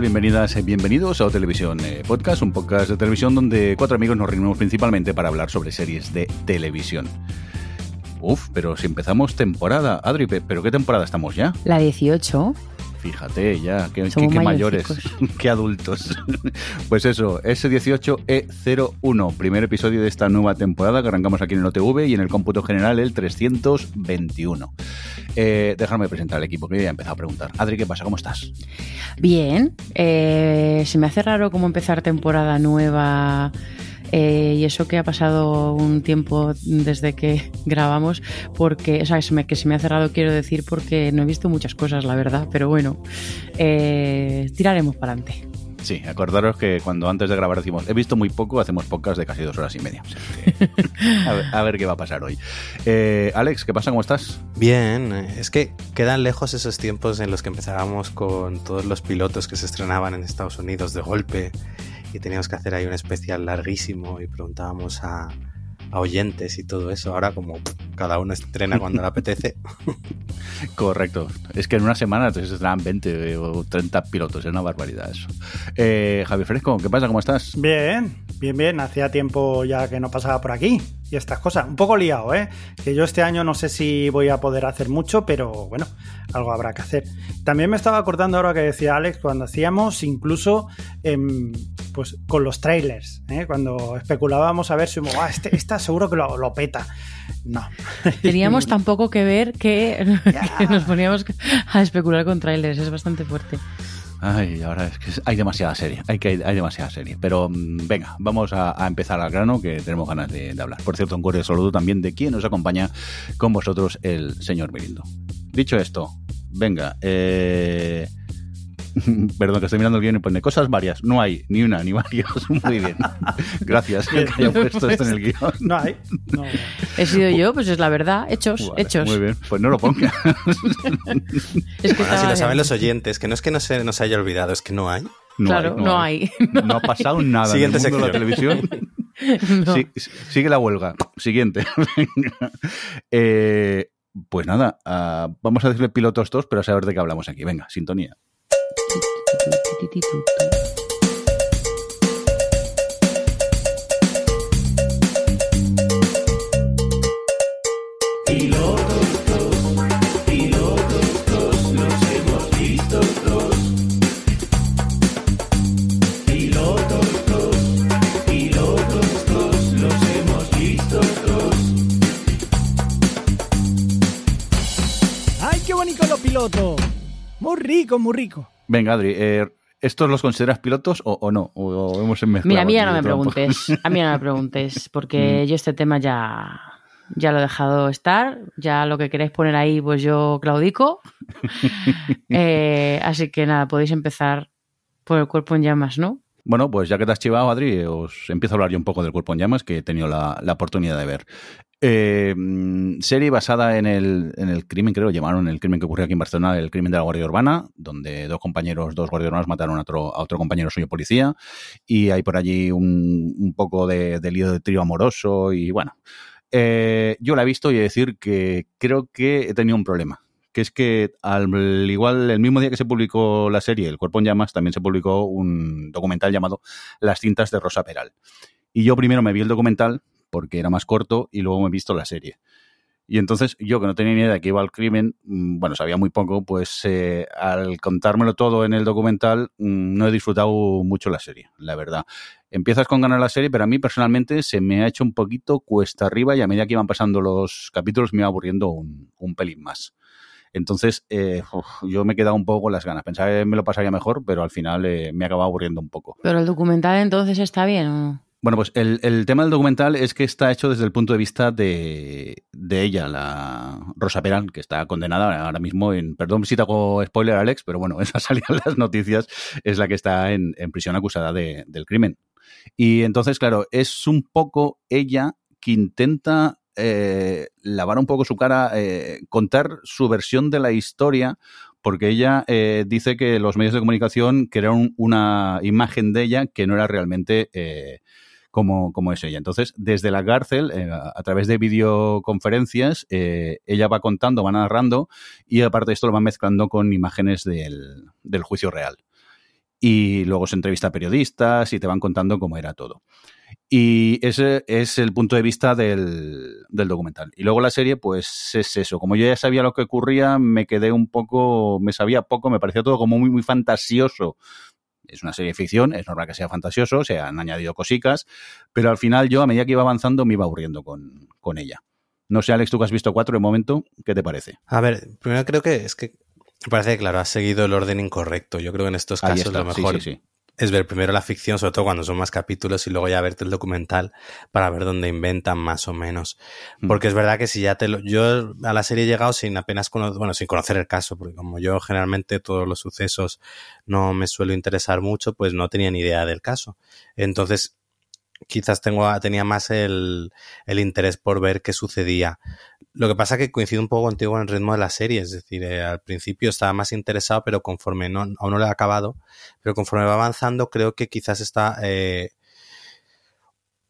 Bienvenidas y bienvenidos a Televisión eh, Podcast, un podcast de televisión donde cuatro amigos nos reunimos principalmente para hablar sobre series de televisión. Uf, pero si empezamos temporada, Adri, pe- ¿pero qué temporada estamos ya? La 18. Fíjate ya, qué, Somos qué- qué mayores, qué adultos. pues eso, S18E01, primer episodio de esta nueva temporada que arrancamos aquí en el OTV y en el cómputo general el 321. Eh, déjame presentar al equipo que ya he empezado a preguntar. Adri, ¿qué pasa? ¿Cómo estás? Bien. eh, se me hace raro cómo empezar temporada nueva. Eh, y eso que ha pasado un tiempo desde que grabamos, porque, o sea, que se me, que se me ha cerrado, quiero decir, porque no he visto muchas cosas, la verdad, pero bueno, eh, tiraremos para adelante. Sí, acordaros que cuando antes de grabar decimos, he visto muy poco, hacemos podcast de casi dos horas y media. O sea que, a, ver, a ver qué va a pasar hoy. Eh, Alex, ¿qué pasa? ¿Cómo estás? Bien, es que quedan lejos esos tiempos en los que empezábamos con todos los pilotos que se estrenaban en Estados Unidos de golpe y teníamos que hacer ahí un especial larguísimo y preguntábamos a, a oyentes y todo eso. Ahora como pff, cada uno estrena cuando le apetece. Correcto. Es que en una semana se estrenan 20 o 30 pilotos, es una barbaridad eso. Eh, Javier Fresco, ¿qué pasa? ¿Cómo estás? Bien, bien, bien. Hacía tiempo ya que no pasaba por aquí y estas cosas. Un poco liado, ¿eh? Que yo este año no sé si voy a poder hacer mucho, pero bueno, algo habrá que hacer. También me estaba acordando ahora que decía Alex, cuando hacíamos incluso pues con los trailers, ¿eh? Cuando especulábamos a ver si "Buah, este, esta seguro que lo, lo peta. No. Teníamos tan poco que ver que, nos poníamos a especular con trailers, es bastante fuerte. Ay, ahora es que hay demasiada serie, hay que hay demasiada serie. Pero mm, venga, vamos a, a empezar al grano que tenemos ganas de, de hablar. Por cierto, un cordial saludo también de quien nos acompaña con vosotros, el señor Mirindo. Dicho esto, venga, eh... Perdón, que estoy mirando el guion y pone cosas varias. No hay ni una ni varias. Muy bien. Gracias que haya puesto esto en el guion. No hay. No. He sido yo, pues es la verdad, hechos, Vale, hechos. Muy bien, pues no lo ponga. Es que Bueno, si lo saben los oyentes, que no es que no se nos haya olvidado, es que no hay. Claro, no hay. No ha pasado nada Siguiente en el mundo de la televisión. No. Sí, sigue la huelga. Siguiente. Eh, pues nada, ah, vamos a decirle pilotos dos, pero a saber de qué hablamos aquí. Venga, sintonía. ¡Ay, qué bonito los pilotos! Muy rico, muy rico. Venga, Adri, eh, ¿estos los consideras pilotos o, o no? O, o hemos Mira, a mí ya no me preguntes. A mí no me preguntes, porque yo este tema ya, ya lo he dejado estar. Ya lo que queréis poner ahí, pues yo claudico. Eh, así que nada, podéis empezar por el cuerpo en llamas, ¿no? Bueno, pues ya que te has chivado, Adri, os empiezo a hablar yo un poco del Cuerpo en Llamas, que he tenido la, la oportunidad de ver. Eh, serie basada en el, en el crimen, creo, llamaron el crimen que ocurrió aquí en Barcelona, el crimen de la Guardia Urbana, donde dos compañeros, dos guardias urbanos mataron a otro, a otro compañero suyo policía, y hay por allí un, poco de, de lío de trío amoroso, y bueno. Eh, yo la he visto y he de decir que creo que he tenido un problema que es que al igual el mismo día que se publicó la serie El cuerpo en llamas, también se publicó un documental llamado Las cintas de Rosa Peral. Y yo primero me vi el documental porque era más corto y luego me he visto la serie. Y entonces yo que no tenía ni idea de que iba al crimen, mm, bueno, sabía muy poco, pues eh, al contármelo todo en el documental mm, no he disfrutado mucho la serie, la verdad. Empiezas con ganar la serie, pero a mí personalmente se me ha hecho un poquito cuesta arriba y a medida que iban pasando los capítulos me iba aburriendo un, pelín más. Entonces, eh, yo me he quedado un poco con las ganas. Pensaba que me lo pasaría mejor, pero al final eh, me acaba aburriendo un poco. Pero el documental entonces está bien. ¿o? Bueno, pues el, tema del documental es que está hecho desde el punto de vista de, de, ella, la Rosa Peral, que está condenada ahora mismo en. Perdón si te hago spoiler, Alex, pero bueno, esa salida en las noticias es la que está en, prisión acusada de, del crimen. Y entonces, claro, es un poco ella que intenta eh, lavar un poco su cara, eh, contar su versión de la historia, porque ella eh, dice que los medios de comunicación crearon una imagen de ella que no era realmente eh, como, como, es ella. Entonces, desde la cárcel, eh, a través de videoconferencias, ella va contando, va narrando y aparte de esto lo va mezclando con imágenes del, del juicio real. Y luego se entrevista a periodistas y te van contando cómo era todo. Y ese es el punto de vista del, del, documental. Y luego la serie, pues es eso. Como yo ya sabía lo que ocurría, me quedé un poco, me sabía poco, me parecía todo como muy, muy fantasioso. Es una serie de ficción, es normal que sea fantasioso, se han añadido cositas, pero al final yo, a medida que iba avanzando, me iba aburriendo con, con ella. No sé, Alex, tú que has visto cuatro de momento, ¿qué te parece? A ver, primero creo que es que me parece que, claro, has seguido el orden incorrecto. Yo creo que en estos casos lo mejor sí, sí, sí es ver primero la ficción, sobre todo cuando son más capítulos, y luego ya verte el documental para ver dónde inventan más o menos. Porque mm. es verdad que si ya te lo, yo a la serie he llegado sin apenas conocer, bueno, sin conocer el caso, porque como yo generalmente todos los sucesos no me suelo interesar mucho, pues no tenía ni idea del caso. Entonces, quizás tengo, tenía más el, el, interés por ver qué sucedía. Lo que pasa es que coincido un poco contigo en el ritmo de la serie, es decir, eh, al principio estaba más interesado, pero conforme no, aún no lo he acabado, pero conforme va avanzando, creo que quizás está eh,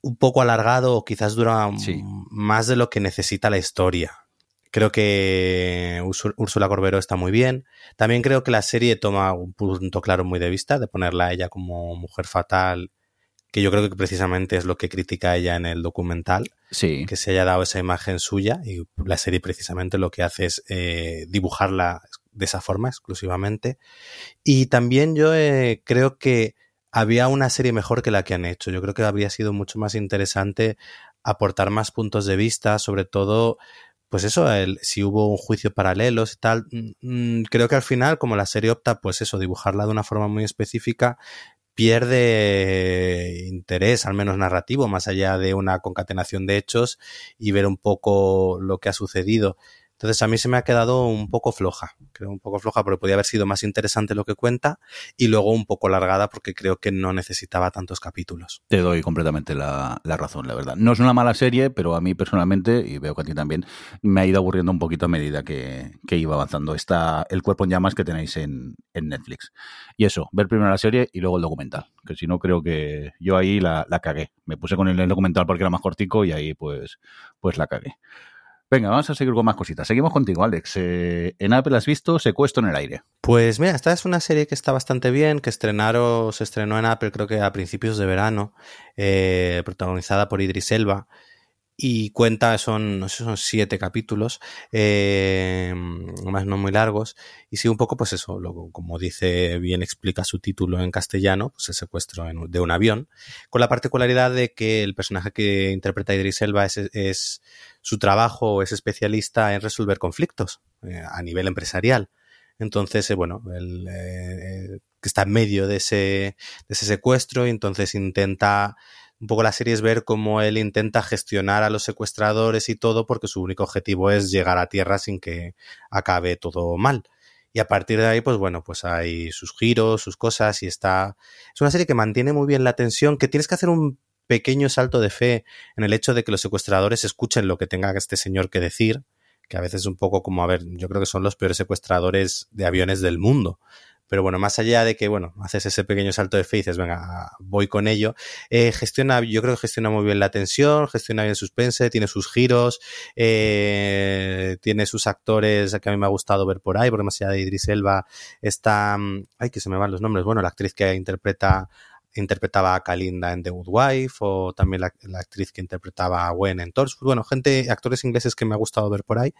un poco alargado o quizás dura sí. más de lo que necesita la historia. Creo que Úrsula Corbero está muy bien. También creo que la serie toma un punto claro muy de vista, de ponerla a ella como mujer fatal que yo creo que precisamente es lo que critica ella en el documental, sí. que se haya dado esa imagen suya y la serie precisamente lo que hace es eh, dibujarla de esa forma exclusivamente. Y también yo eh, creo que había una serie mejor que la que han hecho. Yo creo que habría sido mucho más interesante aportar más puntos de vista, sobre todo pues eso, el, si hubo un juicio paralelo y tal, mmm, creo que al final, como la serie opta, pues eso, dibujarla de una forma muy específica, pierde interés, al menos narrativo, más allá de una concatenación de hechos y ver un poco lo que ha sucedido. Entonces a mí se me ha quedado un poco floja, creo un poco floja porque podía haber sido más interesante lo que cuenta y luego un poco largada porque creo que no necesitaba tantos capítulos. Te doy completamente la, la, razón, la verdad. No es una mala serie, pero a mí personalmente, y veo que a ti también, me ha ido aburriendo un poquito a medida que, que iba avanzando. Está el cuerpo en llamas que tenéis en, en, Netflix. Y eso, ver primero la serie y luego el documental, que si no creo que yo ahí la, la cagué. Me puse con el, el documental porque era más cortico y ahí pues, pues la cagué. Venga, vamos a seguir con más cositas. Seguimos contigo, Alex. Eh, en Apple has visto Secuestro en el aire. Pues mira, esta es una serie que está bastante bien, que estrenaron, se estrenó en Apple creo que a principios de verano, eh, protagonizada por Idris Elba. Y cuenta, son, no sé, son siete capítulos, eh, más no muy largos, y sigue un poco, pues eso, lo, como dice bien, explica su título en castellano, pues el secuestro de un avión, con la particularidad de que el personaje que interpreta Idris Elba es, es su trabajo es especialista en resolver conflictos eh, a nivel empresarial. Entonces, eh, bueno, él eh, está en medio de ese, de ese secuestro y entonces intenta un poco la serie es ver cómo él intenta gestionar a los secuestradores y todo porque su único objetivo es llegar a tierra sin que acabe todo mal. Y a partir de ahí, pues bueno, pues hay sus giros, sus cosas y está... Es una serie que mantiene muy bien la tensión, que tienes que hacer un pequeño salto de fe en el hecho de que los secuestradores escuchen lo que tenga este señor que decir, que a veces es un poco como, a ver, yo creo que son los peores secuestradores de aviones del mundo. Pero bueno, más allá de que, bueno, haces ese pequeño salto de fe y dices, venga, voy con ello, eh, gestiona, yo creo que gestiona muy bien la tensión, gestiona bien el suspense, tiene sus giros, eh, tiene sus actores que a mí me ha gustado ver por ahí, porque más allá de Idris Elba está, ay, que se me van los nombres, bueno, la actriz que interpreta interpretaba a Kalinda en The Good Wife o también la, la, actriz que interpretaba a Gwen en Torchwood. Bueno, gente, actores ingleses que me ha gustado ver por ahí.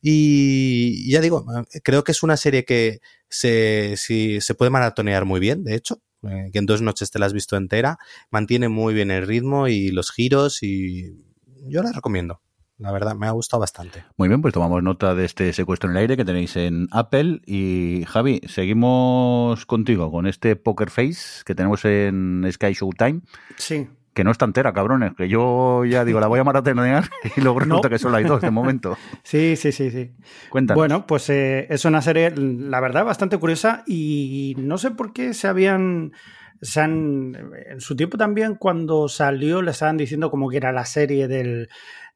Y ya digo, creo que es una serie que se, si, se puede maratonear muy bien, de hecho. Eh, que en dos noches te la has visto entera, mantiene muy bien el ritmo y los giros y yo la recomiendo. La verdad, me ha gustado bastante. Muy bien, pues tomamos nota de este secuestro en el aire que tenéis en Apple. Y Javi, seguimos contigo con este Poker Face que tenemos en Sky Showtime. Sí. Que no está entera, cabrones, que yo ya digo, la voy a maratonear y luego resulta que solo hay dos de momento. Sí, sí, sí, sí. Cuéntanos. Bueno, pues eh, es una serie, la verdad, bastante curiosa y no sé por qué se habían se han, en su tiempo también cuando salió le estaban diciendo como que era la serie del,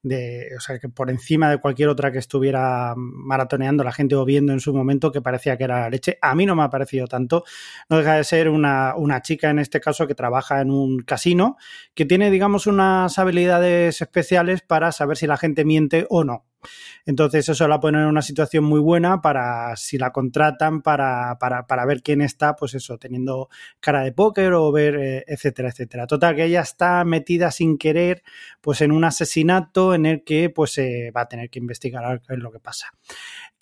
de, o sea, que por encima de cualquier otra que estuviera maratoneando la gente o viendo en su momento que parecía que era leche. A mí no me ha parecido tanto. No deja de ser una, una chica en este caso que trabaja en un casino que tiene, digamos, unas habilidades especiales para saber si la gente miente o no. Entonces eso la pone en una situación muy buena para si la contratan para, para, para ver quién está, pues eso, teniendo cara de póker o ver, eh, etcétera, etcétera. Total, que ella está metida sin querer, pues en un asesinato en el que pues eh, va a tener que investigar qué es lo que pasa.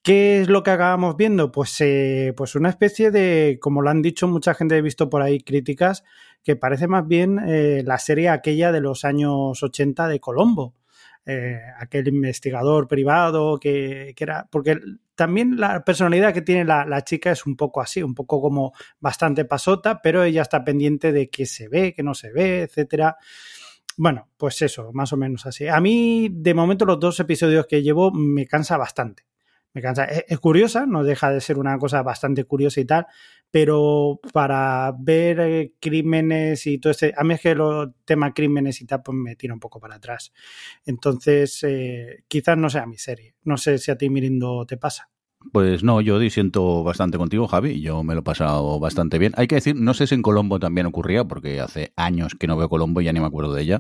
¿Qué es lo que acabamos viendo? Pues, eh, pues una especie de, como lo han dicho mucha gente, he visto por ahí críticas, que parece más bien eh, la serie aquella de los años 80 de Colombo eh, aquel investigador privado que, que, era. Porque también la personalidad que tiene la, la, chica es un poco así, un poco como bastante pasota, pero ella está pendiente de qué se ve, qué no se ve, etcétera. Bueno, pues eso, más o menos así. A mí, de momento, los dos episodios que llevo me cansa bastante me cansa. Es, es, curiosa, no deja de ser una cosa bastante curiosa y tal, pero para ver eh, crímenes y todo este, a mí es que el tema crímenes y tal, pues me tira un poco para atrás. Entonces, eh, quizás no sea mi serie. No sé si a ti, Mirindo, te pasa. Pues no, yo disiento bastante contigo, Javi. Yo me lo he pasado bastante bien. Hay que decir, no sé si en Colombo también ocurría, porque hace años que no veo Colombo y ya ni me acuerdo de ella.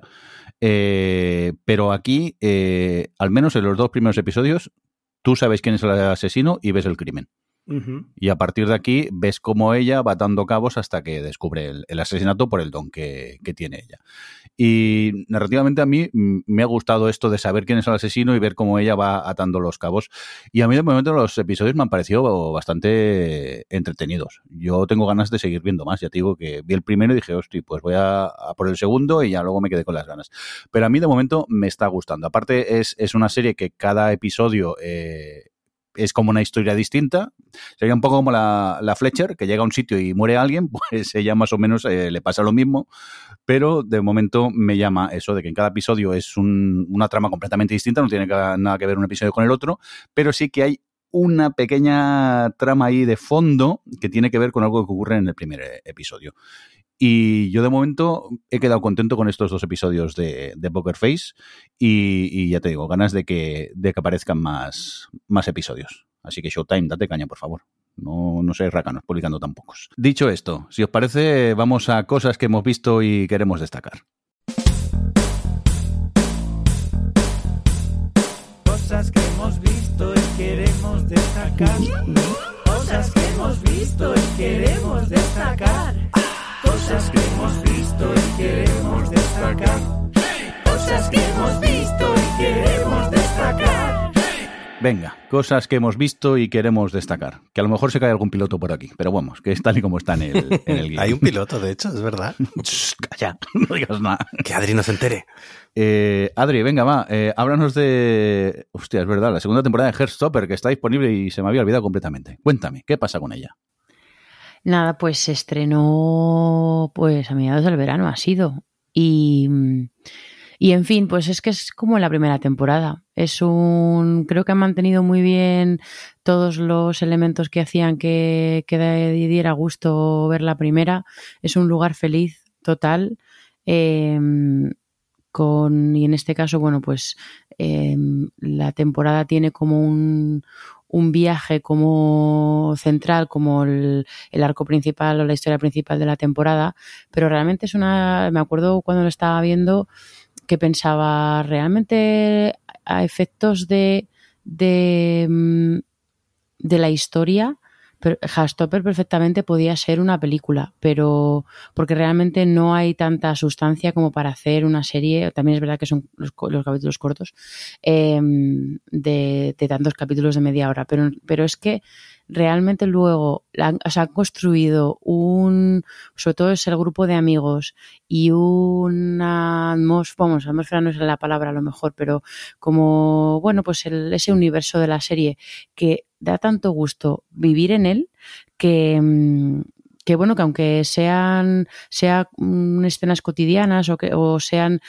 Eh, pero aquí, eh, al menos en los dos primeros episodios, tú sabes quién es el asesino y ves el crimen. Y a partir de aquí ves cómo ella va dando cabos hasta que descubre el, asesinato por el don que, tiene ella. Y narrativamente a mí me ha gustado esto de saber quién es el asesino y ver cómo ella va atando los cabos. Y a mí de momento los episodios me han parecido bastante entretenidos. Yo tengo ganas de seguir viendo más. Ya te digo que vi el primero y dije, hostia, pues voy a, a por el segundo y ya luego me quedé con las ganas. Pero a mí de momento me está gustando. Aparte es, es una serie que cada episodio... Eh, es como una historia distinta. Sería un poco como la, la, Fletcher, que llega a un sitio y muere alguien, pues ella más o menos eh, le pasa lo mismo, pero de momento me llama eso de que en cada episodio es un, una trama completamente distinta, no tiene nada que ver un episodio con el otro, pero sí que hay una pequeña trama ahí de fondo que tiene que ver con algo que ocurre en el primer episodio. Y yo de momento he quedado contento con estos dos episodios de, de Poker Face y, ya te digo, ganas de que, de que aparezcan más, más episodios. Así que Showtime, date caña, por favor. No, no seáis racanos publicando tan pocos. Dicho esto, si os parece, vamos a cosas que hemos visto y queremos destacar. Cosas que hemos visto y queremos destacar. Cosas que hemos visto y queremos destacar. Cosas que hemos visto y queremos destacar. Cosas que hemos visto y queremos destacar. Venga, cosas que hemos visto y queremos destacar. Que a lo mejor se cae algún piloto por aquí, pero vamos, que es tal y como está en el, en el guion. Hay un piloto, de hecho, es verdad. Calla, no digas nada. Que Adri no se entere. Eh, Adri, venga, va, eh, háblanos de. Hostia, es verdad, la segunda temporada de Heartstopper que está disponible y se me había olvidado completamente. Cuéntame, ¿qué pasa con ella? Nada, pues se estrenó pues a mediados del verano, ha sido. Y, y en fin, pues es que es como la primera temporada. Es un. Creo que han mantenido muy bien todos los elementos que hacían que, diera gusto ver la primera. Es un lugar feliz total. Eh, con, y en este caso, bueno, pues eh, la temporada tiene como un, un viaje como central, como el, arco principal o la historia principal de la temporada, pero realmente es una, me acuerdo cuando lo estaba viendo que pensaba realmente a efectos de, de, de la historia, Hastopper perfectamente podía ser una película, pero porque realmente no hay tanta sustancia como para hacer una serie, también es verdad que son los, los capítulos cortos, eh, de, tantos capítulos de media hora, pero, pero es que realmente luego sea, han construido un, sobre todo es el grupo de amigos y una atmósfera, vamos, atmósfera no es la palabra a lo mejor, pero como, bueno, pues el, ese universo de la serie que da tanto gusto vivir en él que, que bueno, que aunque sean sea mm, escenas cotidianas o que o sean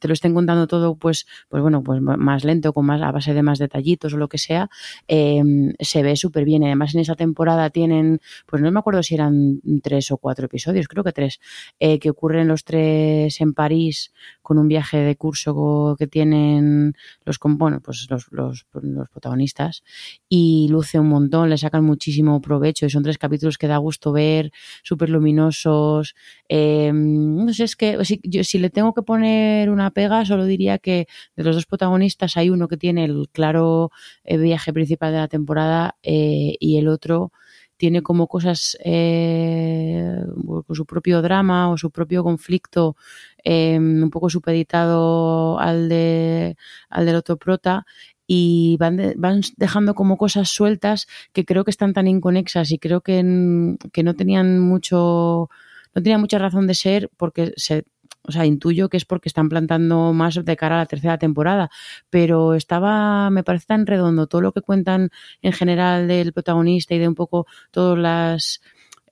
te lo estén contando todo pues pues bueno, pues más lento con más a base de más detallitos o lo que sea, eh, se ve súper bien. Además en esa temporada tienen, pues no me acuerdo si eran tres o cuatro episodios, creo que tres, eh, que ocurren los tres en París con un viaje de curso que tienen los bueno, pues los, los, los protagonistas y luce un montón, le sacan muchísimo provecho y son tres capítulos que da gusto ver súper luminosos. Eh, no sé, es que si, le tengo que poner una pega, solo diría que de los dos protagonistas hay uno que tiene el claro eh, viaje principal de la temporada eh, y el otro tiene como cosas eh, con su propio drama o su propio conflicto eh, un poco supeditado al de al del otro prota y van, de, van dejando como cosas sueltas que creo que están tan inconexas y creo que, que no tenían mucho no tenía mucha razón de ser porque se o sea, intuyo que es porque están plantando más de cara a la tercera temporada, pero estaba, me parece tan redondo todo lo que cuentan en general del protagonista y de un poco todas las,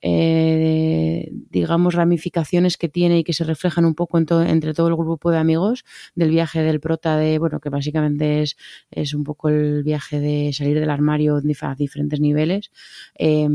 eh, digamos, ramificaciones que tiene y que se reflejan un poco entre todo el grupo de amigos del viaje del prota de, bueno, que básicamente es, es un poco el viaje de salir del armario a diferentes niveles. Eh,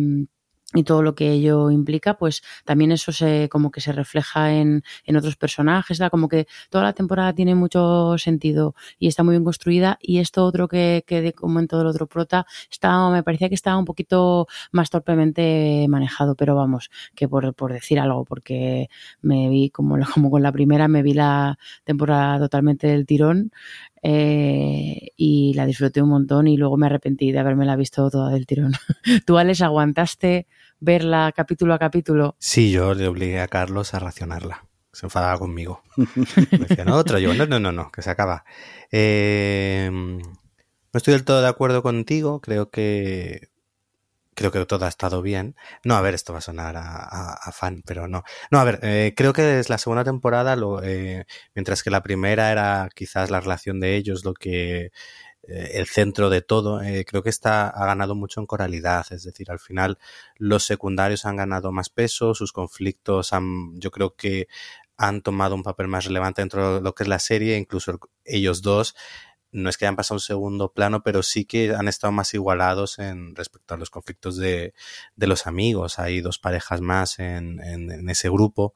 y todo lo que ello implica, pues también eso se como que se refleja en, en otros personajes, da como que toda la temporada tiene mucho sentido y está muy bien construida y esto otro que, que como en todo el otro prota estaba, me parecía que estaba un poquito más torpemente manejado, pero vamos, que por, por decir algo, porque me vi como, como con la primera, me vi la temporada totalmente del tirón eh, y la disfruté un montón y luego me arrepentí de haberme la visto toda del tirón. ¿Tú, Alex, aguantaste verla capítulo a capítulo? Sí, yo le obligué a Carlos a racionarla. Se enfadaba conmigo. Me decía, no, otro yo, no, no, no, no, que se acaba. Eh, no estoy del todo de acuerdo contigo, creo que creo que todo ha estado bien. No, a ver, esto va a sonar a, a, a fan, pero no. No, a ver, eh, creo que es la segunda temporada, lo, eh, mientras que la primera era quizás la relación de ellos, lo que eh, el centro de todo, eh, creo que esta ha ganado mucho en coralidad, es decir, al final los secundarios han ganado más peso, sus conflictos han, yo creo que han tomado un papel más relevante dentro de lo que es la serie, incluso ellos dos no es que hayan pasado un segundo plano, pero sí que han estado más igualados en respecto a los conflictos de, de los amigos. Hay dos parejas más en, en, en, ese grupo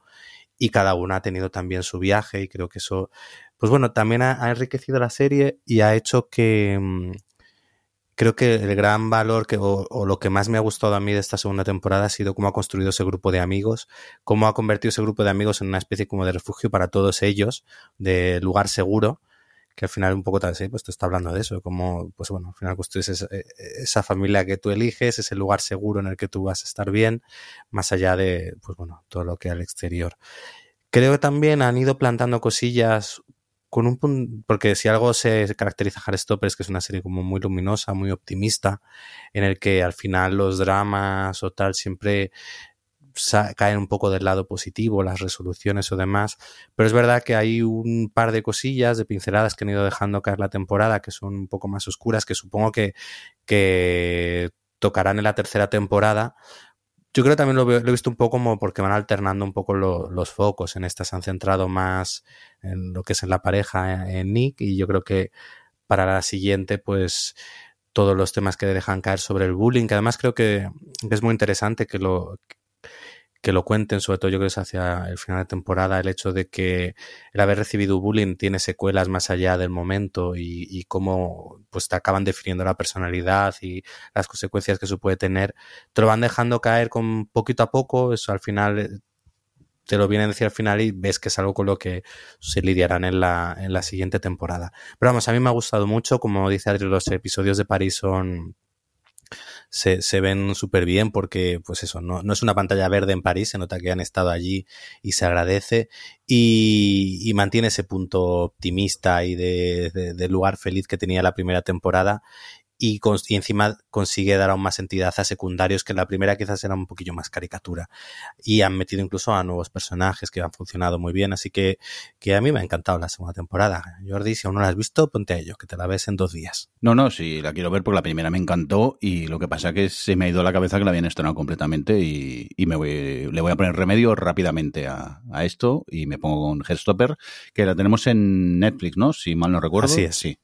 y cada una ha tenido también su viaje y creo que eso, pues bueno, también ha, enriquecido la serie y ha hecho que mm, creo que el gran valor que, o, lo que más me ha gustado a mí de esta segunda temporada ha sido cómo ha construido ese grupo de amigos, cómo ha convertido ese grupo de amigos en una especie como de refugio para todos ellos, de lugar seguro que al final un poco tal sí, pues te está hablando de eso, como, pues bueno, al final construyes esa, esa, familia que tú eliges, ese lugar seguro en el que tú vas a estar bien, más allá de, pues bueno, todo lo que al exterior. Creo que también han ido plantando cosillas con un porque si algo se caracteriza a Heartstopper es que es una serie como muy luminosa, muy optimista, en el que al final los dramas o tal siempre caen un poco del lado positivo, las resoluciones o demás, pero es verdad que hay un par de cosillas, de pinceladas que han ido dejando caer la temporada que son un poco más oscuras, que supongo que, que tocarán en la tercera temporada. Yo creo que también lo, he visto un poco como porque van alternando un poco lo, los focos. En esta se han centrado más en lo que es en la pareja, en Nick, y yo creo que para la siguiente, pues todos los temas que dejan caer sobre el bullying, que además creo que es muy interesante que lo, que lo cuenten, sobre todo yo creo que es hacia el final de temporada, el hecho de que el haber recibido bullying tiene secuelas más allá del momento y, cómo pues te acaban definiendo la personalidad y las consecuencias que eso puede tener, te lo van dejando caer con poquito a poco, eso al final eh, te lo vienen a decir al final y ves que es algo con lo que se lidiarán en la, en la siguiente temporada. Pero vamos, a mí me ha gustado mucho, como dice Adri, los episodios de París son se, se ven súper bien porque, pues eso, no, no, es una pantalla verde en París, se nota que han estado allí y se agradece y, mantiene ese punto optimista y de, de, lugar feliz que tenía la primera temporada y, y, encima consigue dar aún más entidad a secundarios que la primera quizás era un poquillo más caricatura. Y han metido incluso a nuevos personajes que han funcionado muy bien así que, que a mí me ha encantado la segunda temporada. Jordi si aún no la has visto ponte a ello que te la ves en dos días. No no sí la quiero ver porque la primera me encantó y lo que pasa que se me ha ido a la cabeza que la habían estrenado completamente y, y me voy, le voy a poner remedio rápidamente a, a esto y me pongo con Headstopper que la tenemos en Netflix no si mal no recuerdo. Así es. Sí.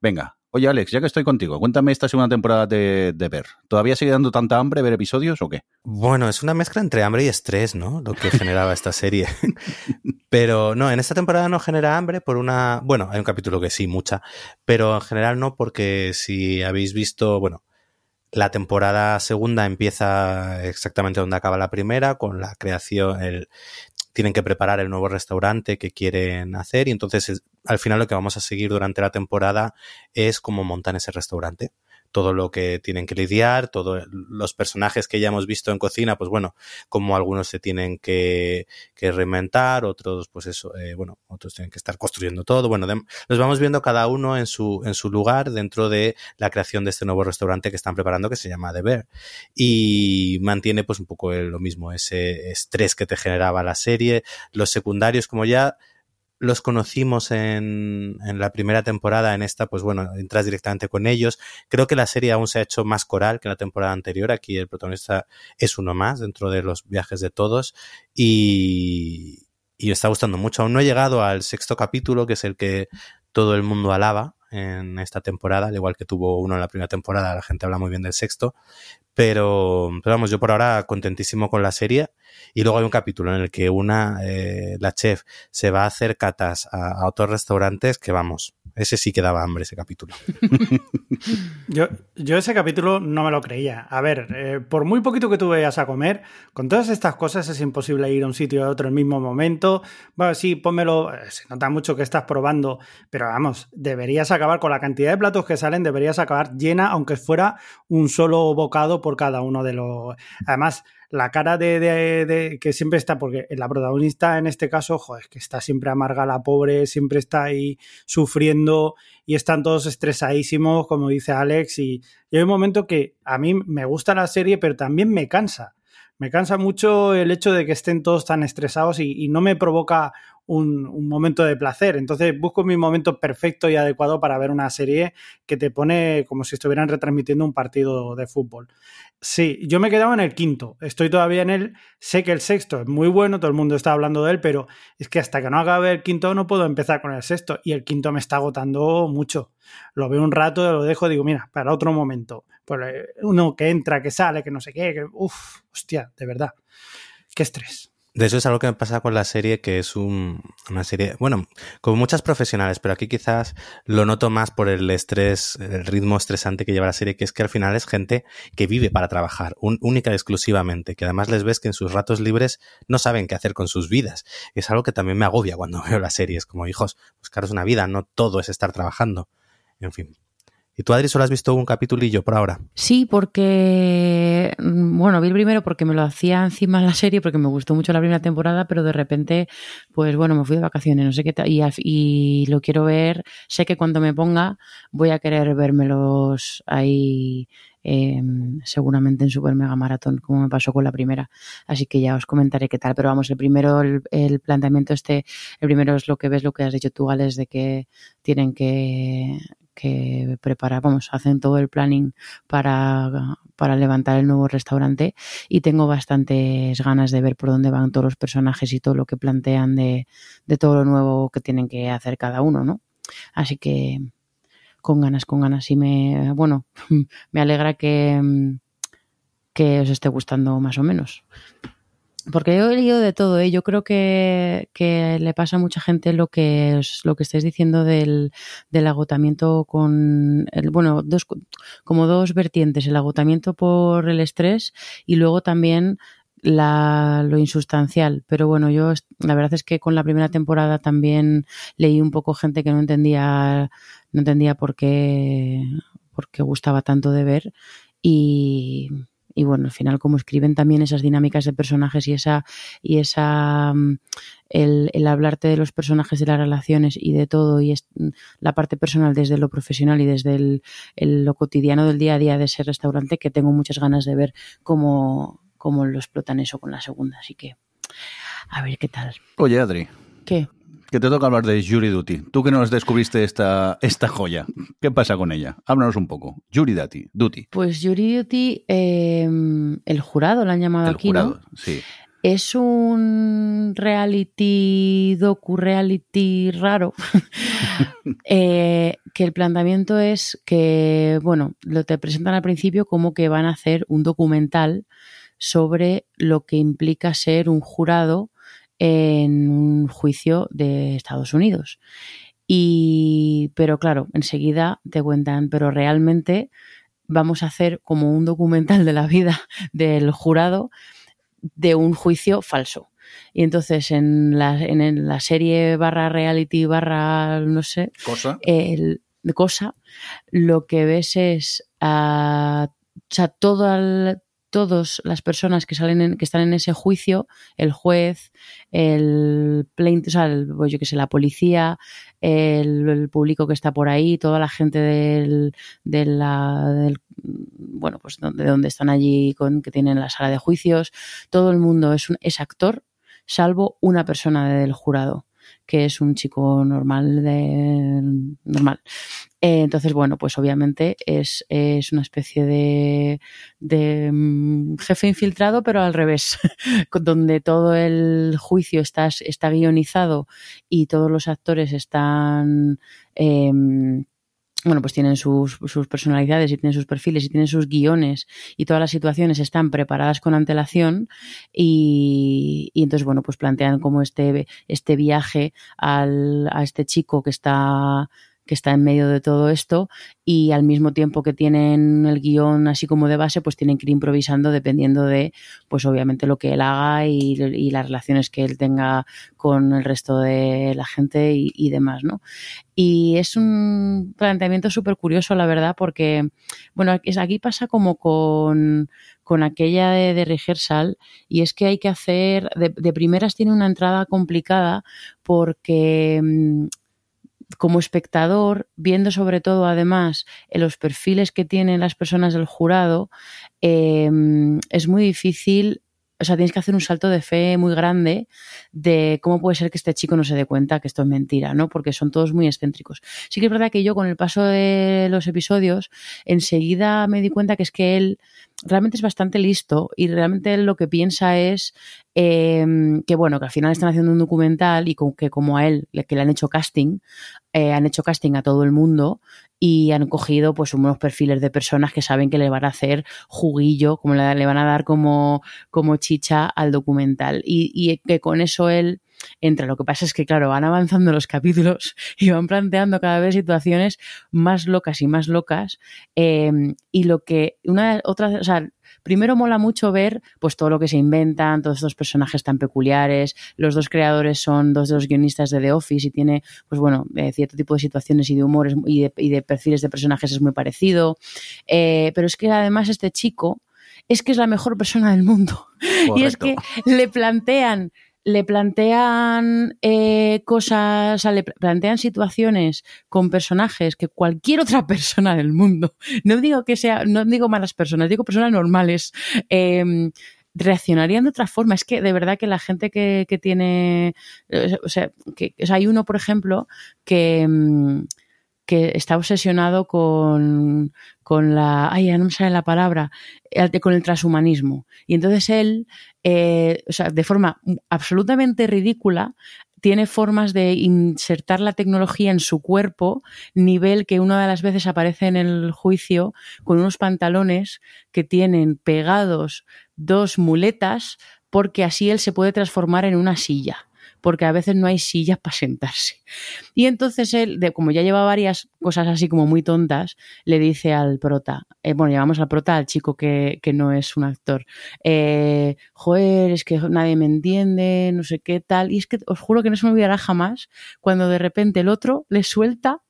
Venga Oye, Alex, ya que estoy contigo, cuéntame esta segunda temporada de, de, Ver. ¿Todavía sigue dando tanta hambre ver episodios o qué? Bueno, es una mezcla entre hambre y estrés, ¿no? Lo que generaba esta serie. pero no, en esta temporada no genera hambre por una... Bueno, hay un capítulo que sí, mucha, pero en general no porque si habéis visto, bueno, la temporada segunda empieza exactamente donde acaba la primera, con la creación, el, tienen que preparar el nuevo restaurante que quieren hacer y entonces al final lo que vamos a seguir durante la temporada es cómo montan ese restaurante todo lo que tienen que lidiar, todos los personajes que ya hemos visto en cocina, pues bueno, como algunos se tienen que, que reinventar, otros, pues eso, eh, bueno, otros tienen que estar construyendo todo. Bueno, los vamos viendo cada uno en su, en su lugar dentro de la creación de este nuevo restaurante que están preparando que se llama The Bear. Y mantiene pues un poco lo mismo, ese estrés que te generaba la serie. Los secundarios, como ya los conocimos en, en, la primera temporada, en esta, pues bueno, entras directamente con ellos. Creo que la serie aún se ha hecho más coral que la temporada anterior. Aquí el protagonista es uno más dentro de los viajes de todos y, y está gustando mucho. Aún no he llegado al sexto capítulo, que es el que todo el mundo alaba en esta temporada, al igual que tuvo uno en la primera temporada, la gente habla muy bien del sexto, pero, pero vamos, yo por ahora contentísimo con la serie. Y luego hay un capítulo en el que una, eh, la chef, se va a hacer catas a, a, otros restaurantes que vamos, ese sí que daba hambre, ese capítulo. yo, yo ese capítulo no me lo creía. A ver, eh, por muy poquito que tú vayas a comer, con todas estas cosas es imposible ir a un sitio a otro en el mismo momento. Bueno, sí, pónmelo, eh, se nota mucho que estás probando, pero vamos, deberías acabar con la cantidad de platos que salen, deberías acabar llena, aunque fuera un solo bocado por cada uno de los... Además, la cara de, que siempre está, porque la protagonista en este caso, joder, que está siempre amarga la pobre, siempre está ahí sufriendo y están todos estresadísimos, como dice Alex, y, hay un momento que a mí me gusta la serie, pero también me cansa. Me cansa mucho el hecho de que estén todos tan estresados y no me provoca un, momento de placer. Entonces busco mi momento perfecto y adecuado para ver una serie que te pone como si estuvieran retransmitiendo un partido de fútbol. Sí, yo me he quedado en el quinto. Estoy todavía en él. Sé que el sexto es muy bueno, todo el mundo está hablando de él, pero es que hasta que no acabe el quinto no puedo empezar con el sexto. Y el quinto me está agotando mucho. Lo veo un rato, lo dejo, digo, mira, para otro momento. Pues uno que entra, que sale, que no sé qué, que uff, hostia, de verdad. Qué estrés. De eso es algo que me pasa con la serie, que es un, una serie, bueno, como muchas profesionales, pero aquí quizás lo noto más por el estrés, el ritmo estresante que lleva la serie, que es que al final es gente que vive para trabajar, un, única y exclusivamente, que además les ves que en sus ratos libres no saben qué hacer con sus vidas. Es algo que también me agobia cuando veo la serie, es como, hijos, buscaros una vida, no todo es estar trabajando. En fin, ¿Y tú, Adri, solo has visto un capitulillo por ahora? Sí, porque, bueno, vi el primero porque me lo hacía encima en la serie, porque me gustó mucho la primera temporada, pero de repente, pues bueno, me fui de vacaciones, no sé qué, y, y lo quiero ver, sé que cuando me ponga voy a querer vérmelos ahí eh, seguramente en Super Mega Maratón, como me pasó con la primera. Así que ya os comentaré qué tal. Pero vamos, el primero, el, el, planteamiento este, el primero es lo que ves, lo que has dicho tú, Alex, de que tienen que, que preparar, vamos, hacen todo el planning para, para levantar el nuevo restaurante y tengo bastantes ganas de ver por dónde van todos los personajes y todo lo que plantean de, de todo lo nuevo que tienen que hacer cada uno, ¿no? Así que con ganas, con ganas. Y me, bueno, me alegra que, que os esté gustando más o menos. Porque yo he leído de todo, ¿eh? yo creo que, que, le pasa a mucha gente lo que es, lo que estáis diciendo del, del agotamiento con bueno, dos, como dos vertientes, el agotamiento por el estrés y luego también la, lo insustancial. Pero bueno, yo la verdad es que con la primera temporada también leí un poco gente que no entendía, no entendía por qué, por qué gustaba tanto de ver y, y bueno, al final como escriben también esas dinámicas de personajes y esa, y esa mm, el, el hablarte de los personajes, de las relaciones y de todo, y es, mm, la parte personal desde lo profesional y desde el, el- lo cotidiano del día a día de ese restaurante, que tengo muchas ganas de ver cómo, cómo lo explotan eso con la segunda. Así que, a ver qué tal. Oye, Adri, ¿Qué? Que te toca hablar de Jury Duty. Tú que nos descubriste esta, esta joya. ¿Qué pasa con ella? Háblanos un poco. Jury Duty. Duty. Pues Jury Duty, eh, el jurado lo han llamado El aquí, jurado. ¿no? Sí. Es un reality, docu-reality raro, eh, que el planteamiento es que, bueno, lo te presentan al principio como que van a hacer un documental sobre lo que implica ser un jurado en un juicio de Estados Unidos. Y, pero claro, enseguida te cuentan, pero realmente vamos a hacer como un documental de la vida del jurado de un juicio falso. Y entonces en la, en la serie barra reality barra, no sé, Cosa. el, cosa, lo que ves es a o sea, todo el- todas las personas que salen en- que están en ese juicio, el juez, el plaint, o sea, el- pues yo que sé, la policía, el, público que está por ahí, toda la gente del, de la, del, bueno, pues de donde están allí con, que tienen la sala de juicios, todo el mundo es un, es actor, salvo una persona del jurado que es un chico normal de normal. Eh, entonces, bueno, pues obviamente es, es una especie de, de mm, jefe infiltrado, pero al revés, donde todo el juicio está, está guionizado y todos los actores están em, bueno, pues tienen sus, sus personalidades y tienen sus perfiles y tienen sus guiones y todas las situaciones están preparadas con antelación y, y entonces, bueno, pues plantean como este, este viaje al, a este chico que está que está en medio de todo esto y al mismo tiempo que tienen el guion así como de base, pues tienen que ir improvisando dependiendo de, pues obviamente lo que él haga y, las relaciones que él tenga con el resto de la gente y, demás, ¿no? Y es un planteamiento súper curioso, la verdad, porque, bueno, aquí pasa como con, con aquella de, de rehearsal, y es que hay que hacer, de, de primeras tiene una entrada complicada porque mm, como espectador, viendo sobre todo además en los perfiles que tienen las personas del jurado, eh, es muy difícil, o sea, tienes que hacer un salto de fe muy grande de cómo puede ser que este chico no se dé cuenta que esto es mentira, ¿no? Porque son todos muy excéntricos. Sí que es verdad que yo con el paso de los episodios, enseguida me di cuenta que es que él realmente es bastante listo y realmente él lo que piensa es eh, que bueno, que al final están haciendo un documental y con, que como a él, que le han hecho casting, eh, han hecho casting a todo el mundo y han cogido pues unos perfiles de personas que saben que le van a hacer juguillo, como le, le van a dar como, como chicha al documental. Y, y que con eso él entra. Lo que pasa es que, claro, van avanzando los capítulos y van planteando cada vez situaciones más locas y más locas. eh, y lo que, una otra, o sea, primero mola mucho ver pues todo lo que se inventan, todos estos personajes tan peculiares. Los dos creadores son dos de los guionistas de The Office y tiene, pues bueno, eh, cierto tipo de situaciones y de humores y de, y de perfiles de personajes es muy parecido. Eh, pero es que además este chico es que es la mejor persona del mundo. Y es que le plantean, le plantean eh, cosas, o sea, le pl- plantean situaciones con personajes que cualquier otra persona del mundo, no digo que sea, no digo malas personas, digo personas normales, eh, reaccionarían de otra forma. Es que de verdad que la gente que, que tiene, o sea, que, o sea, hay uno, por ejemplo, que, mm, que está obsesionado con, con la, ay, ya no me sale la palabra, eh, con el transhumanismo. Y entonces él, eh, o sea, de forma absolutamente ridícula, tiene formas de insertar la tecnología en su cuerpo, nivel que una de las veces aparece en el juicio con unos pantalones que tienen pegados dos muletas porque así él se puede transformar en una silla porque a veces no hay sillas para sentarse. Y entonces él, de, como ya lleva varias cosas así como muy tontas, le dice al prota, eh, bueno, llamamos al prota al chico que, que no es un actor, eh, joder, es que nadie me entiende, no sé qué tal, y es que os juro que no se me olvidará jamás cuando de repente el otro le suelta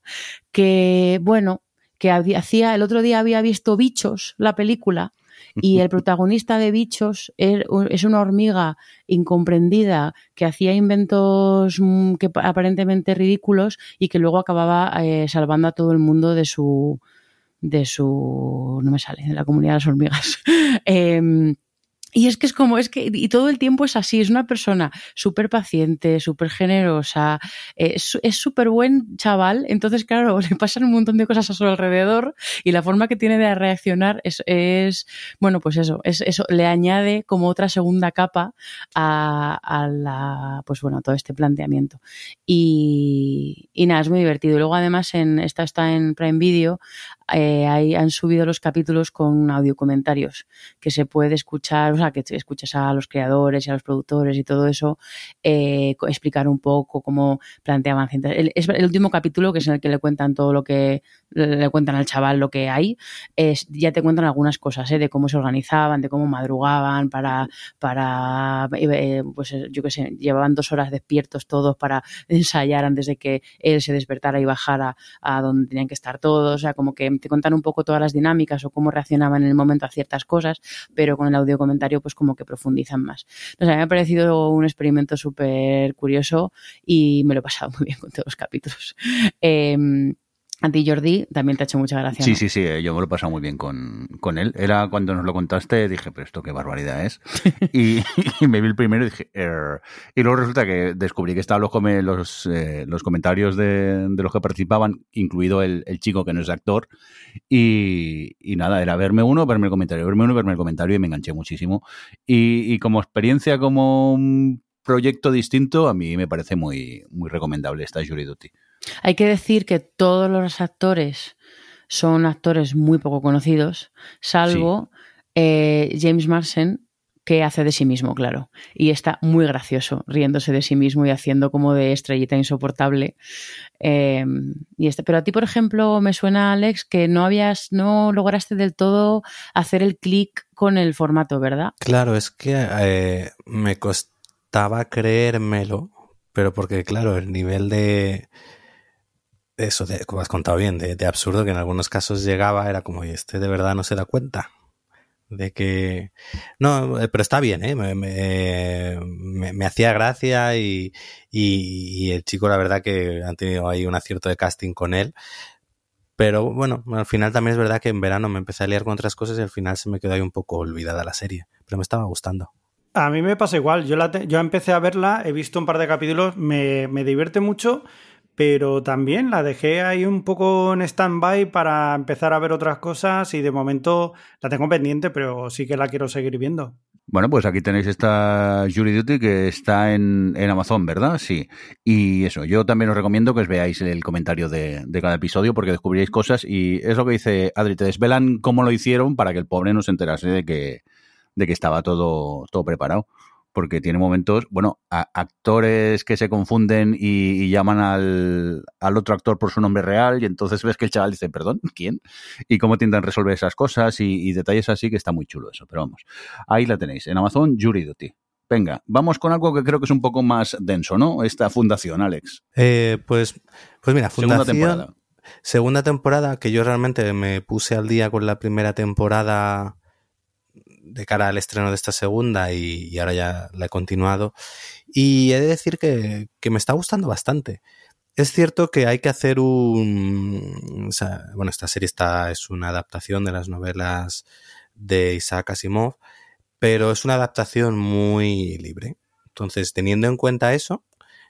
que, bueno, que hacía, el otro día había visto Bichos, la película, Y el protagonista de Bichos er, es una hormiga incomprendida que hacía inventos mm, que aparentemente ridículos y que luego acababa eh, salvando a todo el mundo de su de su no me sale de la comunidad de las hormigas. Eh, y es que es como, es que, y todo el tiempo es así, es una persona súper paciente, súper generosa, es súper buen chaval, entonces claro, le pasan un montón de cosas a su alrededor y la forma que tiene de reaccionar es, es bueno, pues eso, es, eso le añade como otra segunda capa a, la, pues bueno, a todo este planteamiento. Y, y nada, es muy divertido. Luego además en, esta está en Prime Video, eh, ahí han subido los capítulos con audio comentarios que se puede escuchar, o sea, que escuchas a los creadores y a los productores y todo eso, eh, explicar un poco cómo planteaban. El, es el último capítulo que es en el que le cuentan todo lo que le cuentan al chaval lo que hay, es, ya te cuentan algunas cosas, ¿eh? de cómo se organizaban, de cómo madrugaban para, para pues yo qué sé, llevaban dos horas despiertos todos para ensayar antes de que él se despertara y bajara a donde tenían que estar todos, o sea, como que te cuentan un poco todas las dinámicas o cómo reaccionaban en el momento a ciertas cosas, pero con el audio comentario pues como que profundizan más. Sea, me ha parecido un experimento súper curioso y me lo he pasado muy bien con todos los capítulos. Eh, a ti, Jordi, también te ha hecho mucha gracia. Sí, sí, sí, eh, yo me lo he pasado muy bien con, con, él. Era cuando nos lo contaste, dije, pero esto qué barbaridad es. y, y, me vi el primero y dije, Err. y luego resulta que descubrí que estaban los, los, eh, los comentarios de, de, los que participaban, incluido el, el chico que no es actor. Y, y, nada, era verme uno, verme el comentario, verme uno, verme el comentario y me enganché muchísimo. Y, y como experiencia, como un proyecto distinto, a mí me parece muy, muy recomendable esta Jury Duty. Hay que decir que todos los actores son actores muy poco conocidos, salvo sí. eh, James Marsden, que hace de sí mismo, claro. Y está muy gracioso, riéndose de sí mismo y haciendo como de estrellita insoportable. Eh, y este, pero a ti, por ejemplo, me suena, Alex, que no habías, no lograste del todo hacer el clic con el formato, ¿verdad? Claro, es que eh, me costaba creérmelo, pero porque, claro, el nivel de eso, de, como has contado bien, de, absurdo que en algunos casos llegaba, era como, y este de verdad no se da cuenta de que... No, pero está bien, ¿eh? Me, me, hacía gracia y, y, el chico, la verdad que han tenido ahí un acierto de casting con él. Pero bueno, al final también es verdad que en verano me empecé a liar con otras cosas y al final se me quedó ahí un poco olvidada la serie, pero me estaba gustando. A mí me pasa igual, yo, la yo empecé a verla, he visto un par de capítulos, me, me divierte mucho pero también la dejé ahí un poco en stand-by para empezar a ver otras cosas y de momento la tengo pendiente, pero sí que la quiero seguir viendo. Bueno, pues aquí tenéis esta Jury Duty que está en, en, Amazon, ¿verdad? Sí. Y eso, yo también os recomiendo que os veáis el comentario de, de, cada episodio porque descubriréis cosas y es lo que dice Adri, te desvelan cómo lo hicieron para que el pobre no se enterase de que, de que estaba todo, todo preparado porque tiene momentos, bueno, a, actores que se confunden y, y llaman al, al, otro actor por su nombre real y entonces ves que el chaval dice, perdón, ¿quién? Y cómo tiendan a resolver esas cosas y, y, detalles así que está muy chulo eso, pero vamos, ahí la tenéis, en Amazon, Jury Duty. Venga, vamos con algo que creo que es un poco más denso, ¿no? Esta fundación, Alex. Eh, pues, pues mira, fundación... Segunda temporada. Segunda temporada, que yo realmente me puse al día con la primera temporada de cara al estreno de esta segunda y, ahora ya la he continuado. Y he de decir que, que, me está gustando bastante. Es cierto que hay que hacer un... O sea, bueno, esta serie está, es una adaptación de las novelas de Isaac Asimov, pero es una adaptación muy libre. Entonces, teniendo en cuenta eso,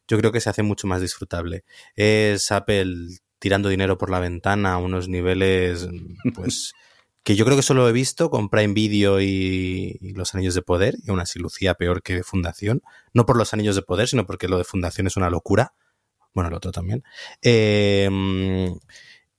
yo creo que se hace mucho más disfrutable. Es Apple tirando dinero por la ventana a unos niveles, pues que yo creo que solo he visto con Prime Video y, Los Anillos de Poder, y aún así lucía peor que Fundación. No por Los Anillos de Poder, sino porque lo de Fundación es una locura. Bueno, el otro también. Eh,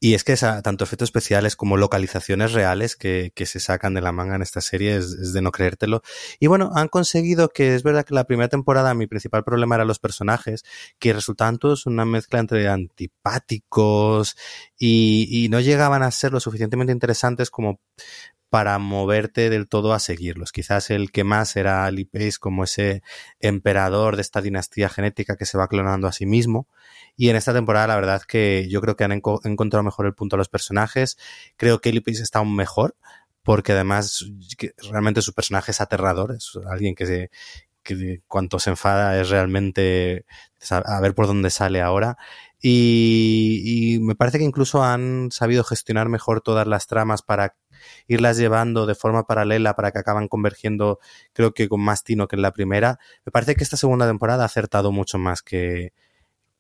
y es que esa, tanto efectos especiales como localizaciones reales que, que, se sacan de la manga en esta serie es, de no creértelo. Y bueno, han conseguido que es verdad que la primera temporada mi principal problema eran los personajes, que resultaban todos una mezcla entre antipáticos y, y no llegaban a ser lo suficientemente interesantes como para moverte del todo a seguirlos. Quizás el que más era Lee Pace como ese emperador de esta dinastía genética que se va clonando a sí mismo. Y en esta temporada la verdad que yo creo que han enco encontrado mejor el punto a los personajes. Creo que Lee Pace está aún mejor porque además realmente su personaje es aterrador, es alguien que, se, cuanto se enfada es realmente a ver por dónde sale ahora. Y, me parece que incluso han sabido gestionar mejor todas las tramas para irlas llevando de forma paralela para que acaban convergiendo, creo que con más tino que en la primera. Me parece que esta segunda temporada ha acertado mucho más que,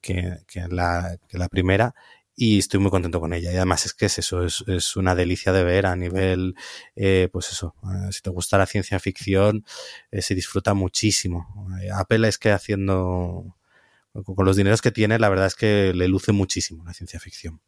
que, la, que la primera y estoy muy contento con ella. Y además es que es eso, es, una delicia de ver a nivel, eh, pues eso, eh, si te gusta la ciencia ficción, eh, se disfruta muchísimo. Apple es que haciendo, con los dineros que tiene, la verdad es que le luce muchísimo la ciencia ficción.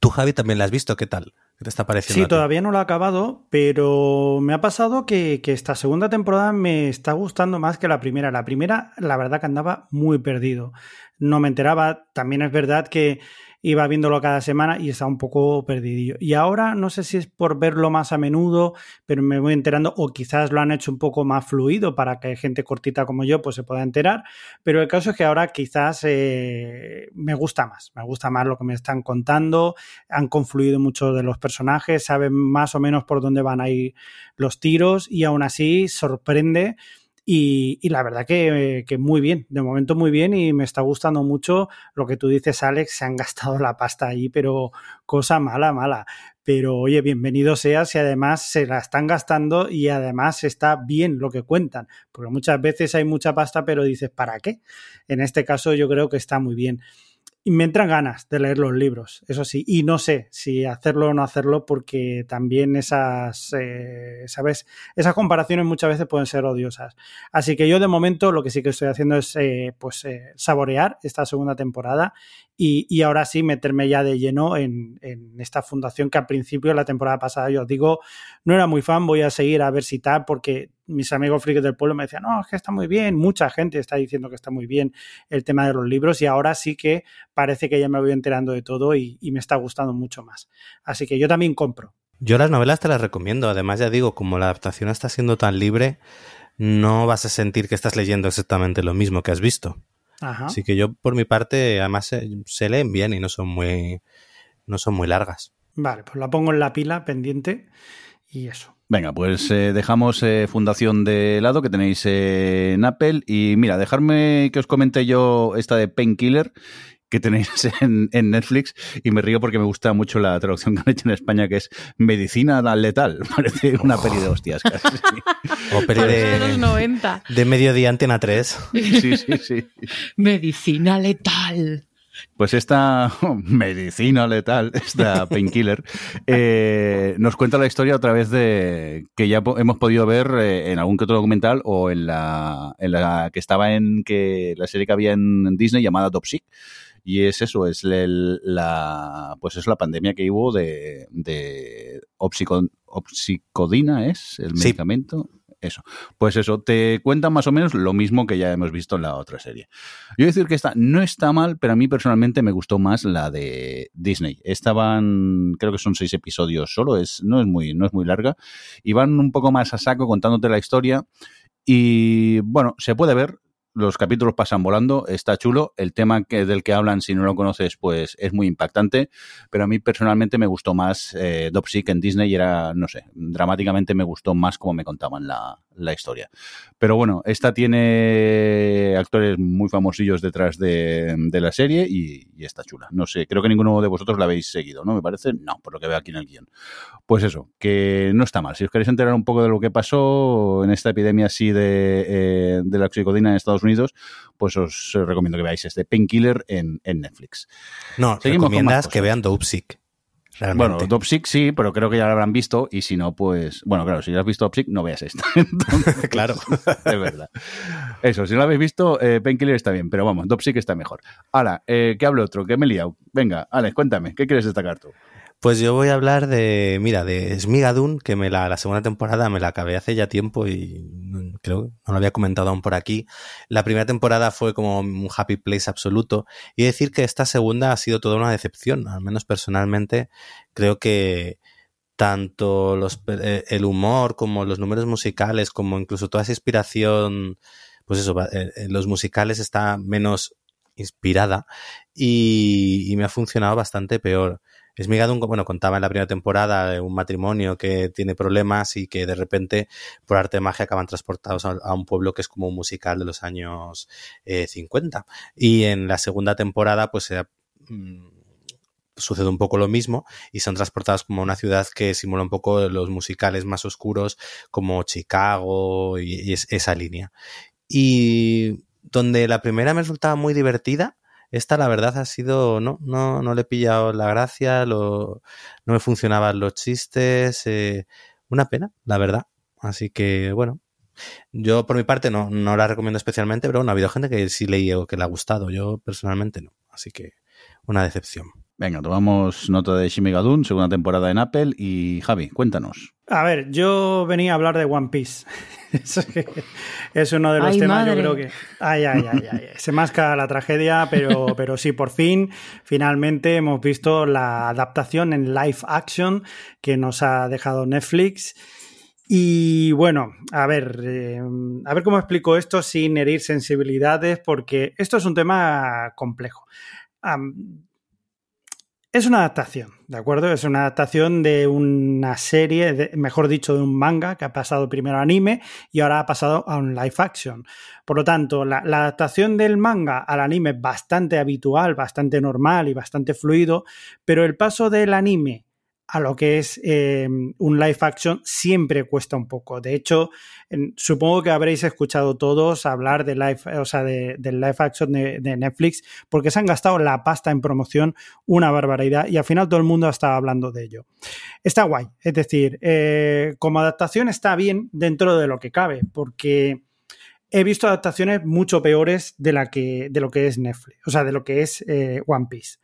Tú, Javi, también la has visto, ¿qué tal? ¿Qué te está pareciendo? Sí, todavía no lo he acabado, pero me ha pasado que, que, esta segunda temporada me está gustando más que la primera. La primera, la verdad que andaba muy perdido. No me enteraba. También es verdad que iba viéndolo cada semana y estaba un poco perdidillo. Y ahora no sé si es por verlo más a menudo, pero me voy enterando, o quizás lo han hecho un poco más fluido para que gente cortita como yo pues se pueda enterar, pero el caso es que ahora quizás eh, me gusta más, me gusta más lo que me están contando, han confluido muchos de los personajes, saben más o menos por dónde van a ir los tiros y aún así sorprende y, y la verdad que, muy bien, de momento muy bien y me está gustando mucho lo que tú dices, Alex, se han gastado la pasta ahí, pero cosa mala, mala. Pero oye, bienvenido seas y además se la están gastando y además está bien lo que cuentan, porque muchas veces hay mucha pasta, pero dices, ¿para qué? En este caso yo creo que está muy bien y me entran ganas de leer los libros, eso sí, y no sé si hacerlo o no hacerlo porque también esas, eh, ¿sabes? Esas comparaciones muchas veces pueden ser odiosas. Así que yo de momento lo que sí que estoy haciendo es eh, pues eh, saborear esta segunda temporada y, y, ahora sí meterme ya de lleno en, en, esta fundación que al principio, la temporada pasada, yo os digo, no era muy fan, voy a seguir a ver si tal, porque mis amigos frikis del pueblo me decían, no, es que está muy bien, mucha gente está diciendo que está muy bien el tema de los libros y ahora sí que parece que ya me voy enterando de todo y, y me está gustando mucho más. Así que yo también compro. Yo las novelas te las recomiendo, además ya digo, como la adaptación está siendo tan libre, no vas a sentir que estás leyendo exactamente lo mismo que has visto. Ajá. Así que yo, por mi parte, además se, se, leen bien y no son muy, no son muy largas. Vale, pues la pongo en la pila pendiente y eso. Venga, pues eh, dejamos eh, Fundación de lado que tenéis eh, en Apple y mira, dejarme que os comente yo esta de Painkiller que tenéis en, en, Netflix y me río porque me gusta mucho la traducción que han hecho en España que es Medicina letal. Parece una peli de hostias casi. o peli de, de, los 90. de mediodía Antena 3. Sí, sí, sí. Medicina letal. Pues esta medicina letal, esta painkiller, eh, nos cuenta la historia otra vez de que ya hemos podido ver eh, en algún que otro documental o en la, en la que estaba en que la serie que había en Disney llamada Dopsic. Y es eso, es el, la pues es la pandemia que hubo de, de opsico, opsicodina, es el medicamento. Eso. Pues eso, te cuentan más o menos lo mismo que ya hemos visto en la otra serie. Yo decir que esta no está mal, pero a mí personalmente me gustó más la de Disney. Estaban, creo que son seis episodios solo, es, no, es muy, no es muy larga, y van un poco más a saco contándote la historia. Y bueno, se puede ver, los capítulos pasan volando, está chulo. El tema que, del que hablan, si no lo conoces, pues es muy impactante. Pero a mí personalmente me gustó más eh, Dopsic en Disney y era, no sé, dramáticamente me gustó más como me contaban la, la historia. Pero bueno, esta tiene actores muy famosillos detrás de, de la serie y, y, está chula. No sé, creo que ninguno de vosotros la habéis seguido, ¿no? Me parece, no, por lo que veo aquí en el guion. Pues eso, que no está mal. Si os queréis enterar un poco de lo que pasó en esta epidemia así de, eh, de la oxicodina en Estados Unidos, pues os recomiendo que veáis este Painkiller en, en Netflix. No, Seguimos recomiendas que vean Dopesick. Realmente. Bueno, Dopsic sí, pero creo que ya lo habrán visto y si no, pues... Bueno, claro, si ya has visto Dopsic, no veas esta. Entonces, claro. Es verdad. Eso, si no lo habéis visto, eh, Painkiller está bien, pero vamos, Dopsic está mejor. Ahora, eh, ¿qué hablo otro? ¿Qué me he liado? Venga, Alex, cuéntame, ¿qué quieres destacar tú? Pues yo voy a hablar de, mira, de Smigadun, que me la, la segunda temporada me la acabé hace ya tiempo y creo que no lo había comentado aún por aquí. La primera temporada fue como un happy place absoluto y decir que esta segunda ha sido toda una decepción, al menos personalmente creo que tanto los, el humor como los números musicales, como incluso toda esa inspiración, pues eso, en los musicales está menos inspirada y me ha funcionado bastante peor Esmigadun, bueno, contaba en la primera temporada de un matrimonio que tiene problemas y que de repente, por arte de magia, acaban transportados a, un pueblo que es como un musical de los años eh, 50. Y en la segunda temporada, pues se mm, sucede un poco lo mismo y son transportados como a una ciudad que simula un poco los musicales más oscuros como Chicago y, es- esa línea. Y donde la primera me resultaba muy divertida, esta la verdad ha sido, no, no, no le he pillado la gracia, lo, no me funcionaban los chistes, eh, una pena, la verdad. Así que bueno, yo por mi parte no, no la recomiendo especialmente, pero bueno, ha habido gente que sí leí o que le ha gustado, yo personalmente no, así que una decepción. Venga, tomamos nota de Shimigadun, segunda temporada en Apple. Y Javi, cuéntanos. A ver, yo venía a hablar de One Piece. Es uno de los Ay, temas, madre. yo creo que. Ay, ay, ay, ay. Se masca la tragedia, pero, pero sí, por fin, finalmente hemos visto la adaptación en live action que nos ha dejado Netflix. Y bueno, a ver, eh, a ver cómo explico esto sin herir sensibilidades, porque esto es un tema complejo. Es una adaptación, ¿de acuerdo? Es una adaptación de una serie, mejor dicho, de un manga que ha pasado primero a anime y ahora ha pasado a un live action. Por lo tanto, la adaptación del manga al anime es bastante habitual, bastante normal y bastante fluido, pero el paso del anime a lo que es eh, un live action siempre cuesta un poco. De hecho, supongo que habréis escuchado todos hablar de live, o sea, de- del live action de, Netflix, porque se han gastado la pasta en promoción una barbaridad y al final todo el mundo estado hablando de ello. Está guay, es decir, eh, como adaptación está bien dentro de lo que cabe, porque he visto adaptaciones mucho peores de, la que, de lo que es Netflix, o sea, de lo que es eh, One Piece.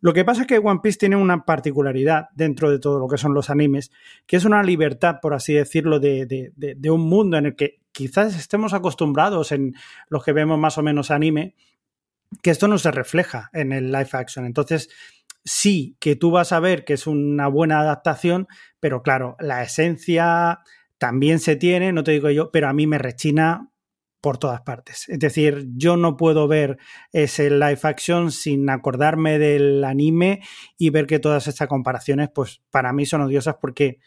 Lo que pasa es que One Piece tiene una particularidad dentro de todo lo que son los animes, que es una libertad, por así decirlo, de, de- de- un mundo en el que quizás estemos acostumbrados en los que vemos más o menos anime, que esto no se refleja en el live action. Entonces, sí que tú vas a ver que es una buena adaptación, pero claro, la esencia también se tiene, no te digo yo, pero a mí me rechina por todas partes. Es decir, yo no puedo ver ese live action sin acordarme del anime y ver que todas estas comparaciones, pues para mí son odiosas porque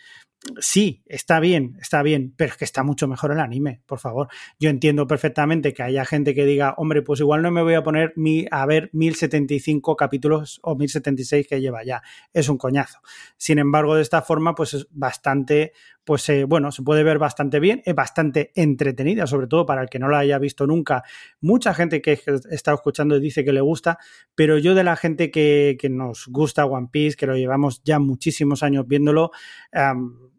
sí, está bien, está bien, pero es que está mucho mejor el anime, por favor. Yo entiendo perfectamente que haya gente que diga, hombre, pues igual no me voy a poner a ver 1075 capítulos o 1076 que lleva ya. Es un coñazo. Sin embargo, de esta forma, pues es bastante, pues eh, bueno, se puede ver bastante bien, es bastante entretenida, sobre todo para el que no la haya visto nunca. Mucha gente que está escuchando dice que le gusta, pero yo de la gente que, que nos gusta One Piece, que lo llevamos ya muchísimos años viéndolo, um,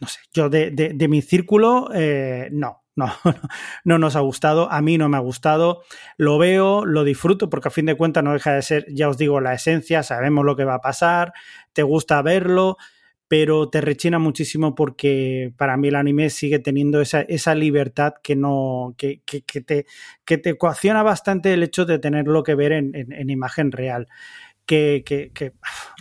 no sé, yo de, de, mi círculo, eh, no, no, no nos ha gustado, a mí no me ha gustado, lo veo, lo disfruto, porque a fin de cuentas no deja de ser, ya os digo, la esencia, sabemos lo que va a pasar, te gusta verlo, pero te rechina muchísimo porque para mí el anime sigue teniendo esa, esa libertad que no, que, que, que, te, que te coacciona bastante el hecho de tenerlo que ver en, en, en imagen real que, que, que,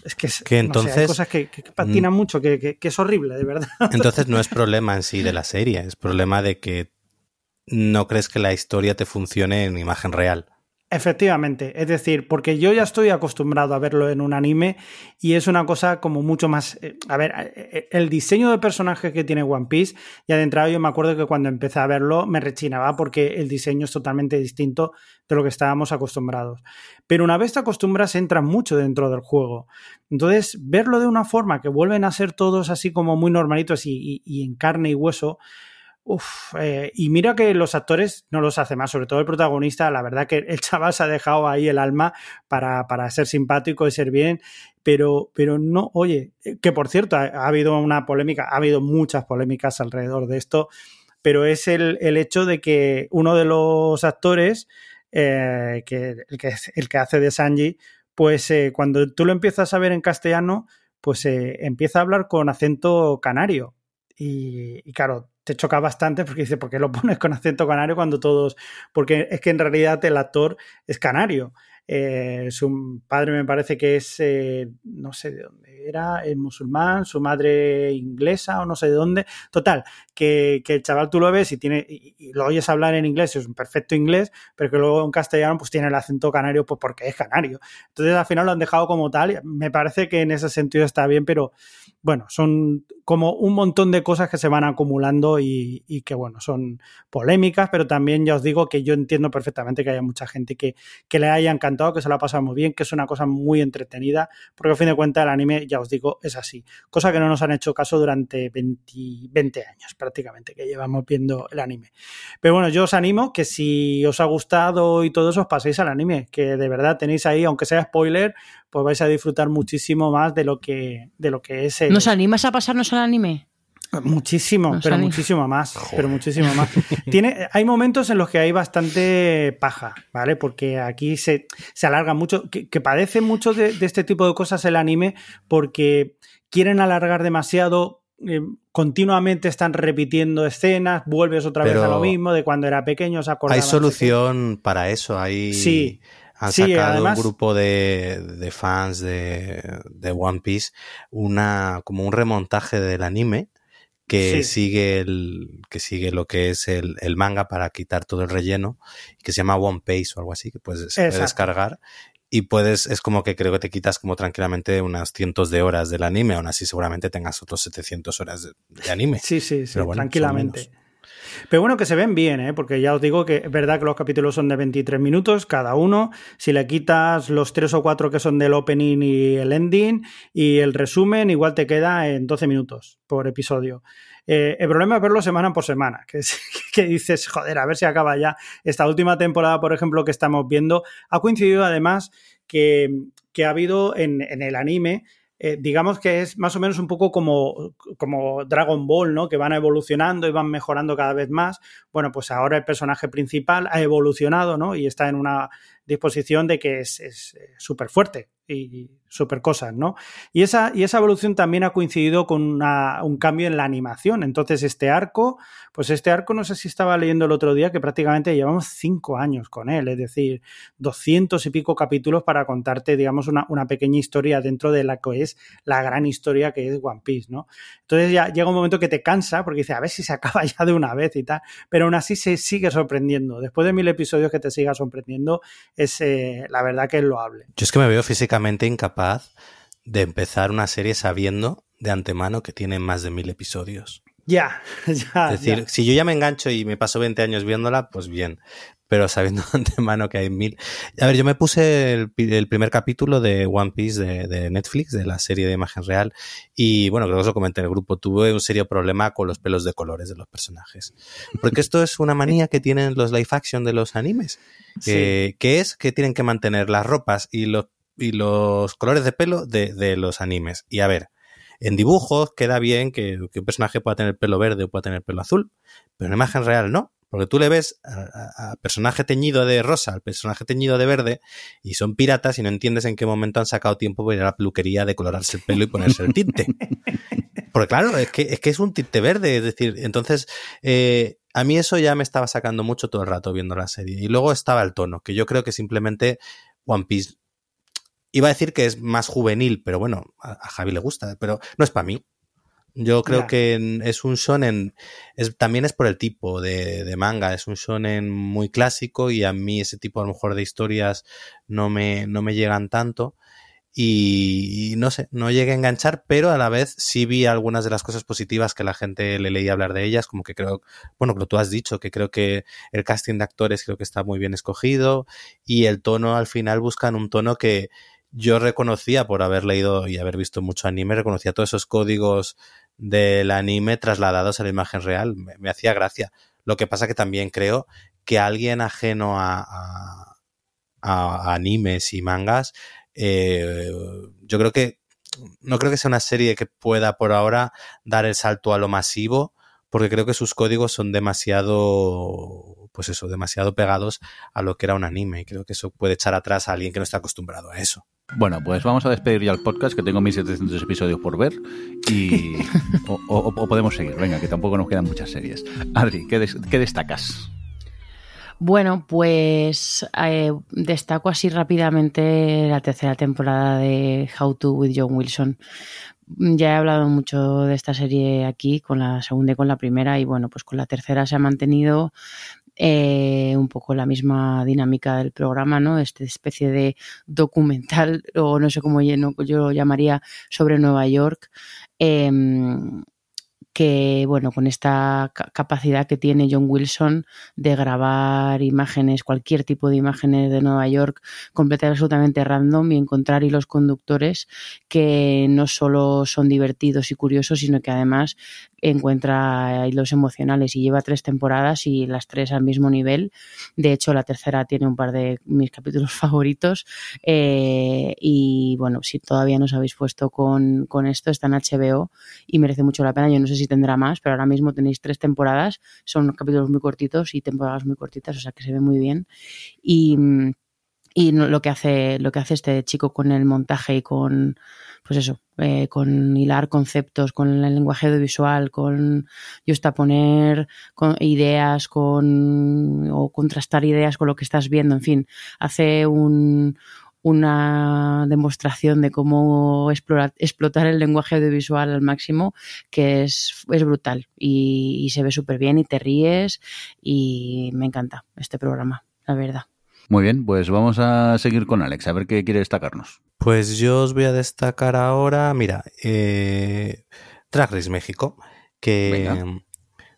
es que, es, que entonces, no sé, hay cosas que, patinan mucho, que, que, es horrible, de verdad. Entonces no es problema en sí de la serie, es problema de que no crees que la historia te funcione en imagen real. Efectivamente, es decir, porque yo ya estoy acostumbrado a verlo en un anime y es una cosa como mucho más... Eh, a ver, eh, el diseño de personaje que tiene One Piece, ya de entrada yo me acuerdo que cuando empecé a verlo me rechinaba porque el diseño es totalmente distinto de lo que estábamos acostumbrados. Pero una vez te acostumbras entra mucho dentro del juego. Entonces, verlo de una forma que vuelven a ser todos así como muy normalitos y, y en carne y hueso, Uf, eh, y mira que los actores no los hace más, sobre todo el protagonista, la verdad que el chaval se ha dejado ahí el alma para, para ser simpático y ser bien, pero, pero no, oye, que por cierto, ha, ha, habido una polémica, ha habido muchas polémicas alrededor de esto, pero es el, el hecho de que uno de los actores, eh, que, el, que, el que hace de Sanji, pues eh, cuando tú lo empiezas a ver en castellano, pues eh, empieza a hablar con acento canario. Y claro, te choca bastante porque dice, ¿por qué lo pones con acento canario cuando todos.? Porque es que en realidad el actor es canario. Eh, su padre me parece que es, eh, no sé de dónde era, es musulmán, su madre inglesa o no sé de dónde. Total, que, que el chaval tú lo ves y, tiene, y, lo oyes hablar en inglés, es un perfecto inglés, pero que luego en castellano pues tiene el acento canario pues porque es canario. Entonces al final lo han dejado como tal. Me parece que en ese sentido está bien, pero bueno, son como un montón de cosas que se van acumulando y, y, que, bueno, son polémicas, pero también ya os digo que yo entiendo perfectamente que haya mucha gente que, que le haya encantado, que se la ha pasado muy bien, que es una cosa muy entretenida, porque al fin de cuentas el anime, ya os digo, es así. Cosa que no nos han hecho caso durante 20, 20 años prácticamente que llevamos viendo el anime. Pero bueno, yo os animo que si os ha gustado y todo eso, os paséis al anime, que de verdad tenéis ahí, aunque sea spoiler, pues vais a disfrutar muchísimo más de lo que, de lo que es el... ¿Nos animas a pasarnos al anime? Muchísimo, Nos pero anima. muchísimo más, pero muchísimo más. Tiene, hay momentos en los que hay bastante paja, ¿vale? Porque aquí se, se alarga mucho, que, que padece mucho de, de, este tipo de cosas el anime porque quieren alargar demasiado, eh, continuamente están repitiendo escenas, vuelves otra Pero vez a lo mismo de cuando era pequeño, os Hay solución para eso, hay... Sí. Han Sí, sacado además- un grupo de, de fans de, de One Piece una como un remontaje del anime que Sí. sigue el que sigue lo que es el, el manga para quitar todo el relleno que se llama One Piece o algo así que puedes se puede descargar y puedes es como que creo que te quitas como tranquilamente unas cientos de horas del anime aún así seguramente tengas otros 700 horas de, de anime Sí, sí, sí, bueno, tranquilamente. Pero bueno, que se ven bien, ¿eh? porque ya os digo que es verdad que los capítulos son de 23 minutos cada uno. Si le quitas los tres o cuatro que son del opening y el ending y el resumen, igual te queda en 12 minutos por episodio. Eh, el problema es verlo semana por semana, que, que dices, joder, a ver si acaba ya. Esta última temporada, por ejemplo, que estamos viendo, ha coincidido además que, que ha habido en, en el anime eh, digamos que es más o menos un poco como, como Dragon Ball, ¿no? Que van evolucionando y van mejorando cada vez más. Bueno, pues ahora el personaje principal ha evolucionado, ¿no? Y está en una disposición de que es es, eh, súper fuerte y súper cosas, ¿no? Y esa, y esa evolución también ha coincidido con un cambio en la animación. Entonces, este arco, pues este arco, no sé si estaba leyendo el otro día, que prácticamente llevamos cinco años con él, es decir, doscientos y pico capítulos para contarte, digamos, una, una pequeña historia dentro de la que es la gran historia que es One Piece, ¿no? Entonces ya llega un momento que te cansa porque dices, a ver si se acaba ya de una vez y tal, pero aún así se sigue sorprendiendo. Después de mil episodios que te siga sorprendiendo, es eh, la verdad que es loable. Yo es que me veo físicamente incapaz de empezar una serie sabiendo de antemano que tiene más de mil episodios. Ya, ya. es decir, si yo ya me engancho y me paso 20 años viéndola, pues bien. Pero sabiendo de antemano que hay mil. A ver, yo me puse el, primer capítulo de One Piece de, de Netflix, de la serie de imagen real. Y bueno, creo que os lo comenté en el grupo. Tuve un serio problema con los pelos de colores de los personajes. Porque esto es una manía que tienen los live action de los animes. que es que tienen que mantener las ropas y los, y los colores de pelo de, de los animes. Y a ver, en dibujos queda bien que, que un personaje pueda tener pelo verde o pueda tener pelo azul, pero en imagen real no. Porque tú le ves al personaje teñido de rosa, al personaje teñido de verde, y son piratas y no entiendes en qué momento han sacado tiempo para ir a la peluquería, decolorarse el pelo y ponerse el tinte. Porque claro, es que, es que es un tinte verde, es decir, entonces eh, a mí eso ya me estaba sacando mucho todo el rato viendo la serie. Y luego estaba el tono, que yo creo que simplemente One Piece iba a decir que es más juvenil, pero bueno, a, a Javi le gusta, pero no es para mí. Yo creo que es un shonen, es, también es por el tipo de, de manga, es un shonen muy clásico y a mí ese tipo a lo mejor de historias no me, no me llegan tanto y, y no sé, no llegué a enganchar, pero a la vez sí vi algunas de las cosas positivas que la gente le leía hablar de ellas, como que creo, bueno, que tú has dicho, que creo que el casting de actores creo que está muy bien escogido y el tono al final buscan un tono que yo reconocía por haber leído y haber visto mucho anime, reconocía todos esos códigos del anime trasladados a la imagen real, me, hacía gracia. Lo que pasa que también creo que alguien ajeno a, a, a animes y mangas, eh, yo creo que no creo que sea una serie que pueda por ahora dar el salto a lo masivo, porque creo que sus códigos son demasiado, pues eso, demasiado pegados a lo que era un anime. Y creo que eso puede echar atrás a alguien que no está acostumbrado a eso. Bueno, pues vamos a despedir ya el podcast, que tengo 1700 episodios por ver. Y. o, o- o podemos seguir, venga, que tampoco nos quedan muchas series. Adri, ¿qué, des- qué destacas? Bueno, pues eh, destaco así rápidamente la tercera temporada de How to with John Wilson. Ya he hablado mucho de esta serie aquí, con la segunda y con la primera, y bueno, pues con la tercera se ha mantenido eh, un poco la misma dinámica del programa, ¿no? Esta especie de documental, o no sé cómo yo, yo lo llamaría, sobre Nueva York. Em, que, bueno, con esta capacidad que tiene John Wilson de grabar imágenes, cualquier tipo de imágenes de Nueva York, completamente absolutamente random y encontrar hilos conductores que no solo son divertidos y curiosos, sino que además encuentra hilos emocionales y lleva tres temporadas y las tres al mismo nivel. De hecho, la tercera tiene un par de mis capítulos favoritos. Eh, y bueno, si todavía no os habéis puesto con, con, esto, está en HBO y merece mucho la pena. Yo no sé si tendrá más, pero ahora mismo tenéis tres temporadas. Son capítulos muy cortitos y temporadas muy cortitas, o sea que se ve muy bien. Y y lo que hace lo que hace este chico con el montaje y con pues eso eh, con hilar conceptos con el lenguaje audiovisual con poner con ideas con o contrastar ideas con lo que estás viendo en fin hace un, una demostración de cómo explorar, explotar el lenguaje audiovisual al máximo que es, es brutal y, y se ve súper bien y te ríes y me encanta este programa la verdad muy bien, pues vamos a seguir con Alex, a ver qué quiere destacarnos. Pues yo os voy a destacar ahora, mira, eh, Drag Race México, que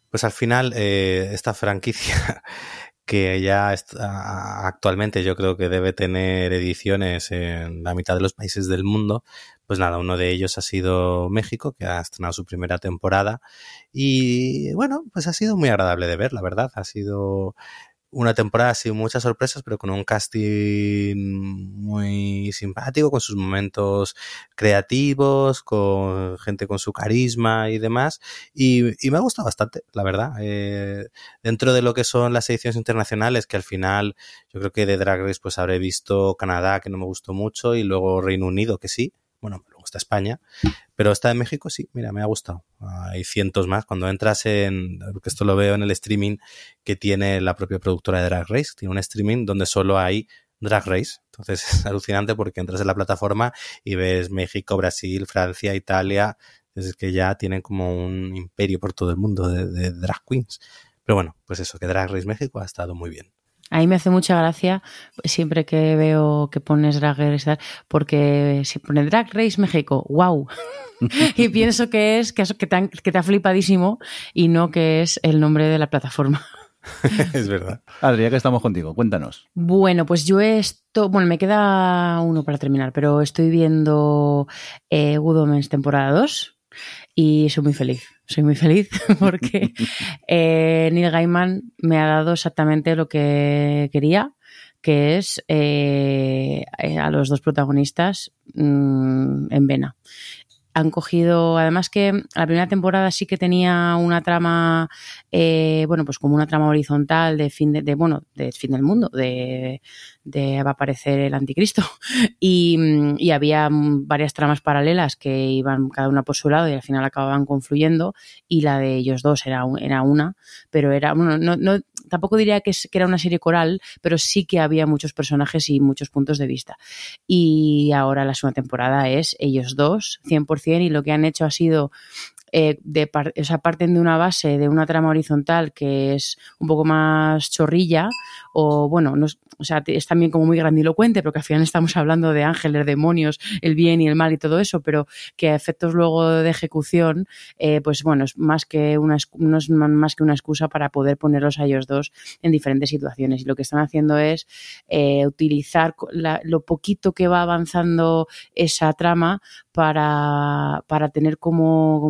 pues al final eh, esta franquicia que ya está, actualmente yo creo que debe tener ediciones en la mitad de los países del mundo, pues nada, uno de ellos ha sido México, que ha estrenado su primera temporada y bueno, pues ha sido muy agradable de ver, la verdad, ha sido una temporada sin muchas sorpresas, pero con un casting muy simpático, con sus momentos creativos, con gente con su carisma y demás. Y, me ha gustado bastante, la verdad. Eh, dentro de lo que son las ediciones internacionales, que al final yo creo que de Drag Race pues habré visto Canadá, que no me gustó mucho, y luego Reino Unido, que sí. Bueno, está España. Pero esta de México sí, mira, me ha gustado. Hay cientos más. Cuando entras en, porque esto lo veo en el streaming que tiene la propia productora de Drag Race, tiene un streaming donde solo hay Drag Race. Entonces es alucinante porque entras en la plataforma y ves México, Brasil, Francia, Italia. Es que ya tienen como un imperio por todo el mundo de, de drag queens. Pero bueno, pues eso, que Drag Race México ha estado muy bien. A mí me hace mucha gracia siempre que veo que pones Drag Race, porque si pone Drag Race México, wow. y pienso que es que, te, ha, que te ha flipadísimo y no que es el nombre de la plataforma. es verdad. Adrián, que estamos contigo, cuéntanos. Bueno, pues yo esto, bueno, me queda uno para terminar, pero estoy viendo eh, Good Omens temporada 2 y soy muy feliz. Soy muy feliz porque eh, Neil Gaiman me ha dado exactamente lo que quería, que es eh, a los dos protagonistas mm, en vena han cogido, además que la primera temporada sí que tenía una trama, eh, bueno, pues como una trama horizontal de fin de, bueno, de fin del mundo, de, de va a aparecer el anticristo. Y, y, había varias tramas paralelas que iban cada una por su lado y al final acababan confluyendo y la de ellos dos era, era una, pero era, bueno, no, no tampoco diría que, que, era una serie coral, pero sí que había muchos personajes y muchos puntos de vista. Y ahora la segunda temporada es ellos dos, 100%, y lo que han hecho ha sido eh, de o sea, parten de una base, de una trama horizontal que es un poco más chorrilla, o bueno, no, o sea, es también como muy grandilocuente, porque al final estamos hablando de ángeles, demonios, el bien y el mal y todo eso, pero que a efectos luego de ejecución, eh, pues bueno, es más que una, no es más que una excusa para poder ponerlos a ellos dos en diferentes situaciones. Y lo que están haciendo es eh, utilizar lo poquito que va avanzando esa trama para, para tener como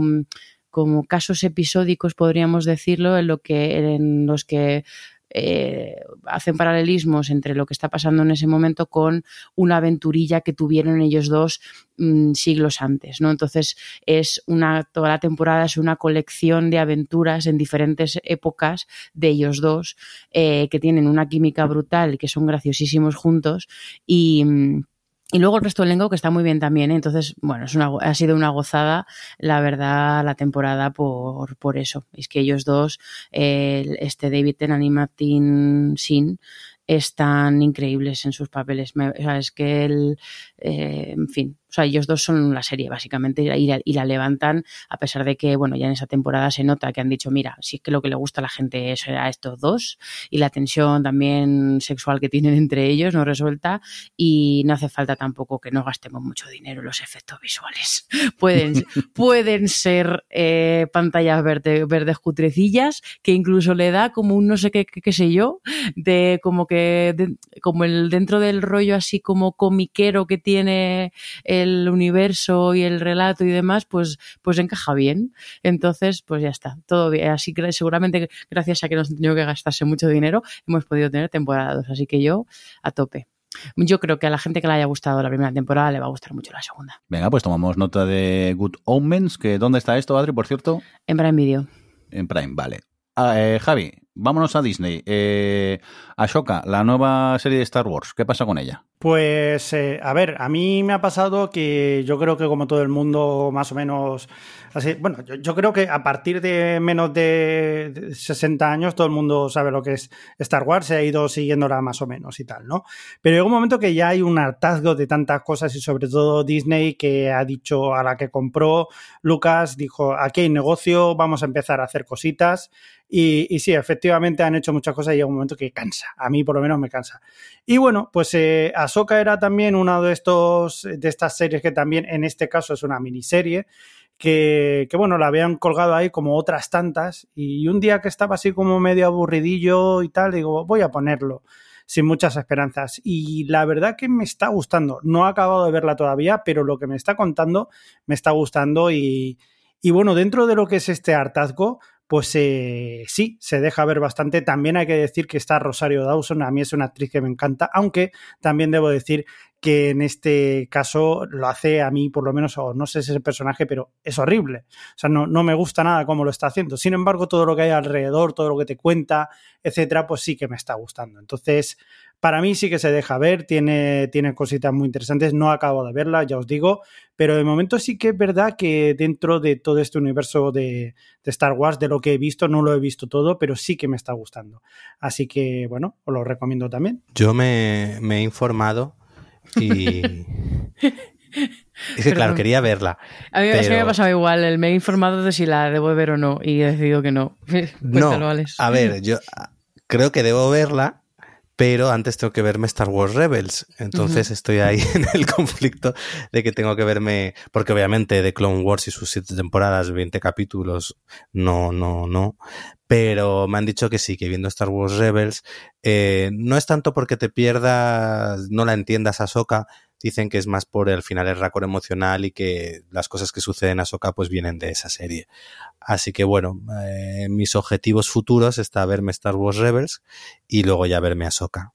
como casos episódicos, podríamos decirlo, en, lo que, en los que eh, hacen paralelismos entre lo que está pasando en ese momento con una aventurilla que tuvieron ellos dos mm, siglos antes, ¿no? Entonces es una toda la temporada es una colección de aventuras en diferentes épocas de ellos dos eh, que tienen una química brutal, que son graciosísimos juntos y mm, Y luego el resto del elenco que está muy bien también. ¿eh? Entonces, bueno, es una, ha sido una gozada, la verdad, la temporada por, por eso. Es que ellos dos, eh, este David Tennant y Martin Sin, están increíbles en sus papeles. Me, o sea, es que el, eh, en fin, o sea, ellos dos son la serie, básicamente, y la, y la, levantan, a pesar de que, bueno, ya en esa temporada se nota que han dicho, mira, si es que lo que le gusta a la gente es a estos dos, y la tensión también sexual que tienen entre ellos no resuelta, y no hace falta tampoco que no gastemos mucho dinero en los efectos visuales. pueden, pueden ser eh, pantallas verde, verdes cutrecillas, que incluso le da como un no sé qué, qué, qué sé yo, de como que, de, como el dentro del rollo así como comiquero que tiene el universo y el relato y demás, pues, pues encaja bien. Entonces, pues ya está, todo bien. Así que seguramente gracias a que nos tenido que gastarse mucho dinero, hemos podido tener temporada 2. Así que yo, a tope. Yo creo que a la gente que le haya gustado la primera temporada le va a gustar mucho la segunda. Venga, pues tomamos nota de Good Omens, que ¿dónde está esto, Adri, por cierto? En Prime Video. En Prime, vale. Ah, eh, Javi, vámonos a Disney. Eh, Ashoka, la nueva serie de Star Wars, ¿qué pasa con ella? Pues, eh, a ver, a mí me ha pasado que yo creo que como todo el mundo, más o menos, así, bueno, yo, creo que a partir de menos de, de 60 años todo el mundo sabe lo que es Star Wars, se ha ido siguiéndola más o menos y tal, ¿no? Pero llega un momento que ya hay un hartazgo de tantas cosas y sobre todo Disney que ha dicho a la que compró Lucas, dijo, aquí hay negocio, vamos a empezar a hacer cositas. Y, sí, efectivamente han hecho muchas cosas y llega un momento que cansa. A mí por lo menos me cansa. Y bueno, pues eh, era también una de estos de estas series que también en este caso es una miniserie que, que bueno, la habían colgado ahí como otras tantas y un día que estaba así como medio aburridillo y tal, digo, voy a ponerlo sin muchas esperanzas. Y la verdad que me está gustando. No he acabado de verla todavía, pero lo que me está contando me está gustando y, y bueno, dentro de lo que es este hartazgo, pues eh, sí, se deja ver bastante. También hay que decir que está Rosario Dawson, a mí es una actriz que me encanta, aunque también debo decir que en este caso lo hace a mí, por lo menos, o no sé si es el personaje, pero es horrible. O sea, no, no me gusta nada cómo lo está haciendo. Sin embargo, todo lo que hay alrededor, todo lo que te cuenta, etcétera, pues sí que me está gustando. Entonces, para mí sí que se deja ver, tiene, tiene cositas muy interesantes, no acabo de verla, ya os digo, pero de momento sí que es verdad que dentro de todo este universo de, Star Wars, de lo que he visto, no lo he visto todo, pero sí que me está gustando. Así que, bueno, os lo recomiendo también. Yo me he informado y... Es que, claro, quería verla. A mí pero... me ha pasado igual. El me he informado de si la debo ver o no y he decidido que no. Cuéntalo, no, Alex. a ver, yo creo que debo verla, pero antes tengo que verme Star Wars Rebels. Entonces uh -huh. estoy ahí en el conflicto de que tengo que verme, porque obviamente de Clone Wars y sus siete temporadas, 20 capítulos, no, no, no. Pero me han dicho que sí, que viendo Star Wars Rebels, eh, no es tanto porque te pierdas, no la entiendas a Soka, dicen que es más por el final el racor emocional y que las cosas que suceden a Soka pues vienen de esa serie. Así que bueno, eh, mis objetivos futuros está verme Star Wars Rebels y luego ya verme a Soka.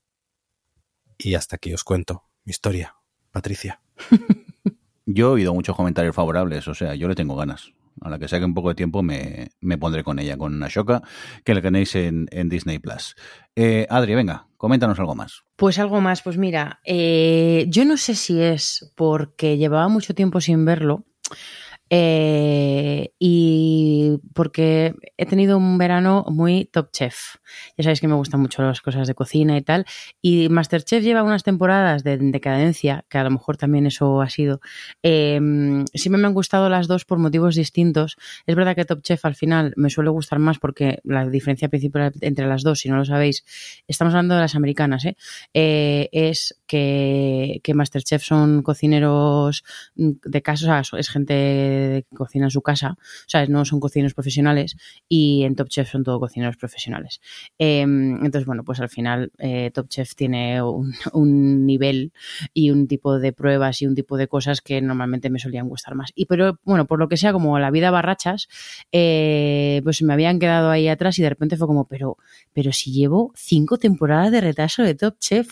Y hasta aquí os cuento mi historia, Patricia. yo he oído muchos comentarios favorables, o sea, yo le tengo ganas. A la que saque un poco de tiempo me, me pondré con ella, con Ashoka, que la tenéis en, en Disney Plus. Eh, Adri, venga, coméntanos algo más. Pues algo más, pues mira, eh, yo no sé si es porque llevaba mucho tiempo sin verlo. Eh, y porque he tenido un verano muy top chef. Ya sabéis que me gustan mucho las cosas de cocina y tal. Y Masterchef lleva unas temporadas de decadencia, que a lo mejor también eso ha sido. Eh, siempre me han gustado las dos por motivos distintos. Es verdad que Top Chef al final me suele gustar más porque la diferencia principal entre las dos, si no lo sabéis, estamos hablando de las americanas, ¿eh? eh es que, que Masterchef son cocineros de casa, o sea, es gente que cocina en su casa, ¿sabes? No son cocineros profesionales y en Top Chef son todo cocineros profesionales. Eh, entonces, bueno, pues al final eh, Top Chef tiene un, un, nivel y un tipo de pruebas y un tipo de cosas que normalmente me solían gustar más. Y pero, bueno, por lo que sea, como la vida barrachas, eh, pues me habían quedado ahí atrás y de repente fue como, pero, pero si llevo cinco temporadas de retraso de Top Chef,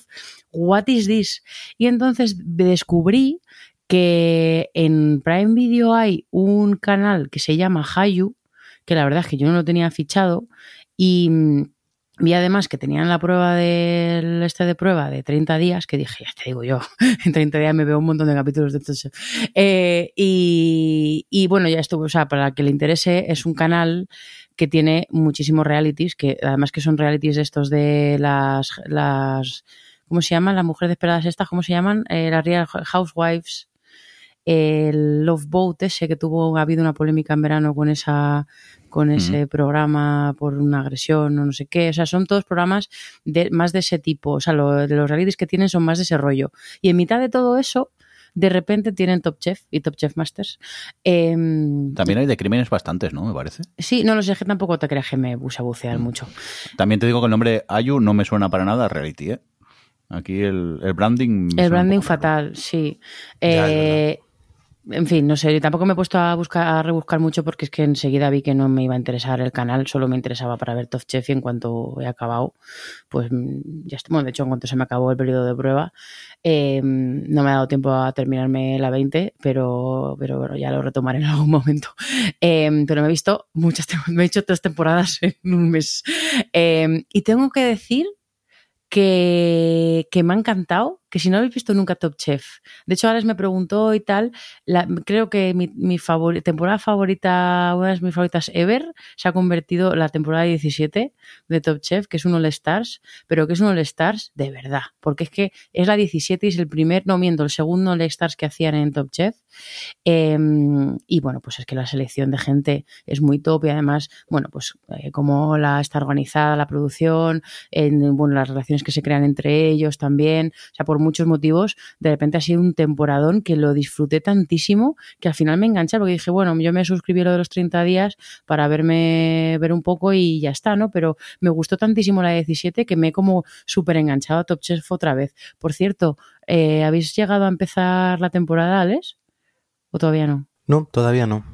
what is this? Y entonces descubrí que en Prime Video hay un canal que se llama Hayu, que la verdad es que yo no lo tenía fichado, y, Vi además que tenían la prueba del este de prueba de 30 días, que dije, ya te digo yo, en 30 días me veo un montón de capítulos de Chef. Eh, y, bueno, ya estuvo, o sea, para que le interese, es un canal que tiene muchísimos realities, que además que son realities estos de las, las ¿cómo se llaman? Las mujeres esperadas estas, ¿cómo se llaman? Eh, las Real Housewives, el Love Boat ese que tuvo, ha habido una polémica en verano con esa con ese programa por una agresión o no sé qué. O sea, son todos programas de, más de ese tipo. O sea, lo, de los realities que tienen son más de ese rollo. Y en mitad de todo eso, de repente tienen Top Chef y Top Chef Masters. Em, También hay de crímenes bastantes, ¿no? Me parece. sí, no lo sé, que tampoco te creas que me puse a bucear mucho. También te digo que el nombre Ayu no me suena para nada a reality, ¿eh? Aquí el, el branding. El branding poco raro. fatal, sí. Ya, en fin, no sé, tampoco me he puesto a buscar a rebuscar mucho porque es que enseguida vi que no me iba a interesar el canal, solo me interesaba para ver Top Chef y en cuanto he acabado, pues mm, ya. Bueno, de hecho, en cuanto se me acabó el periodo de prueba, eh, no me ha dado tiempo a terminarme la 20, pero, pero bueno, ya lo retomaré en algún momento. Eh, pero me he visto muchas, me he hecho tres temporadas en un mes. Eh, y tengo que decir que, que me ha encantado, que si no habéis visto nunca Top Chef, de hecho Alex me preguntó y tal, la- creo que mi, temporada favorita, una de mis favoritas ever, se ha convertido la temporada 17 de Top Chef, que es un All Stars, pero que es un All Stars de verdad, porque es que es la 17 y es el primer, no miento, el segundo All Stars que hacían en Top Chef. Eh, y bueno, pues es que la selección de gente es muy top y además, bueno, pues eh, como está organizada la producción, en bueno, las relaciones que se crean entre ellos también, o sea, por muchos motivos, de repente ha sido un temporadón que lo disfruté tantísimo que al final me enganché porque dije, bueno, yo me suscribí lo de los 30 días para verme, ver un poco y ya está, ¿no? Pero me gustó tantísimo la 17 que me he como súper enganchado a Top Chef otra vez. Por cierto, eh, ¿habéis llegado a empezar la temporada, Alex? ¿O todavía no? No, todavía no.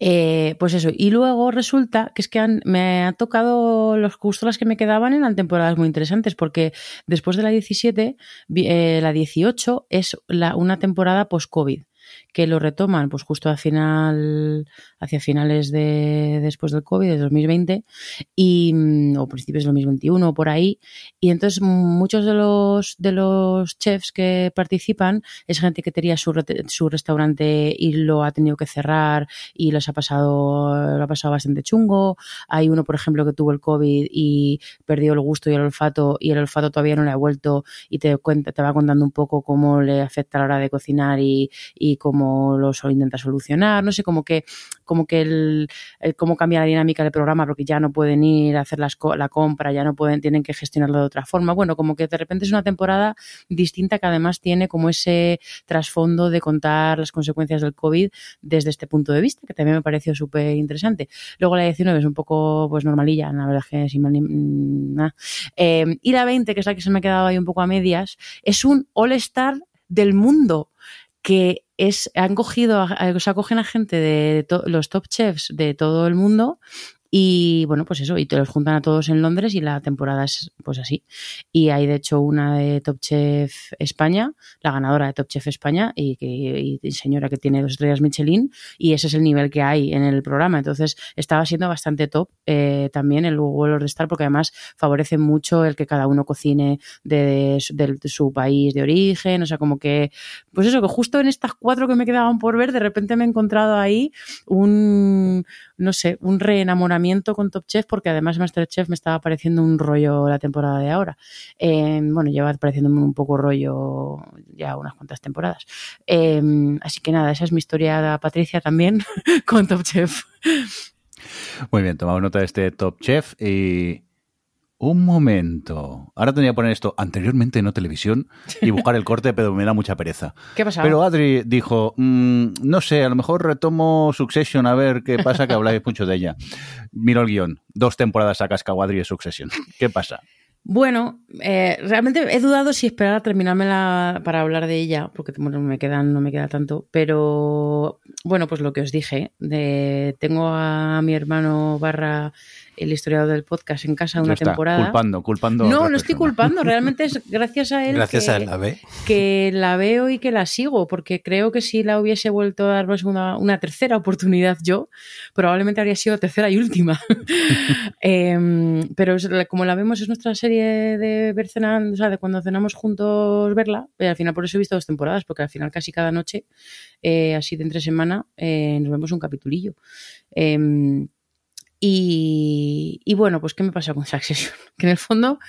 Eh, pues eso, y luego resulta que es que han- me ha tocado los justo las que me quedaban eran temporadas muy interesantes, porque después de la 17, vi- eh, la 18 es la, una temporada post-COVID, que lo retoman pues justo a final, hacia finales de después del COVID, de 2020, y, mm, o principios de 2021, o por ahí, y entonces muchos de los, de los chefs que participan es gente que tenía su, su restaurante y lo ha tenido que cerrar y les ha pasado, lo ha pasado bastante chungo. Hay uno, por ejemplo, que tuvo el COVID y perdió el gusto y el olfato y el olfato todavía no le ha vuelto y te cuenta, te va contando un poco cómo le afecta a la hora de cocinar y cómo lo intenta solucionar. No sé, como que, como que el, cómo cambia la dinámica del programa porque ya no pueden ir a hacer la compra, ya no pueden, tienen que gestionarlo de otra forma. Bueno, como que de repente es una temporada distinta que además tiene como ese trasfondo de contar las consecuencias del COVID desde este punto de vista, que también me pareció súper interesante. Luego la 19 es un poco pues normalilla, la verdad que sin mal ni- mm, nada. Eh, y la 20, que es la que se me ha quedado ahí un poco a medias, es un all-star del mundo que es, han cogido, o sea, cogen a gente de to- los top chefs de todo el mundo y bueno, pues eso, y te los juntan a todos en Londres y la temporada es pues así. Y hay de hecho una de Top Chef España, la ganadora de Top Chef España y, que, y señora que tiene dos estrellas Michelin y ese es el nivel que hay en el programa. Entonces estaba siendo bastante top eh, también el vuelo de estar porque además favorece mucho el que cada uno cocine de su país de origen, o sea, como que, pues eso, que justo en estas cuatro que me quedaban por ver, de repente me he encontrado ahí un, no sé, un reenamoramiento con Top Chef, porque además Masterchef me estaba pareciendo un rollo la temporada de ahora. Eh, bueno, lleva pareciéndome un poco rollo ya unas cuantas temporadas. Eh, así que nada, esa es mi historia, Patricia, también con Top Chef. Muy bien, tomamos nota de este Top Chef y... Un momento. Ahora tendría que poner esto anteriormente no televisión y buscar el corte, pero me da mucha pereza. ¿Qué pasa? Pero Adri dijo, "Mm, no sé, a lo mejor retomo Succession a ver qué pasa, que habláis mucho de ella. Miro el guion. Dos temporadas a cascado Adri de Succession. ¿Qué pasa? Bueno, eh, realmente he dudado si esperar a terminármela para hablar de ella, porque bueno, me quedan, no me queda tanto, pero bueno, pues lo que os dije, de, tengo a mi hermano barra el historiador del podcast en casa una está, temporada. Culpando, culpando. No, no estoy culpando, realmente es gracias a él Gracias que, a él, la ve. que la veo y que la sigo, porque creo que si la hubiese vuelto a dar una, segunda- una tercera oportunidad yo, probablemente habría sido tercera y última. Em, pero es como la vemos es nuestra serie de ver cenando, o sea, de cuando cenamos juntos verla, y al final por eso he visto dos temporadas, porque al final casi cada noche, eh, así de entre semana, eh, nos vemos un capitulillo. Y, y bueno, pues ¿qué me pasa con Succession? Que en el fondo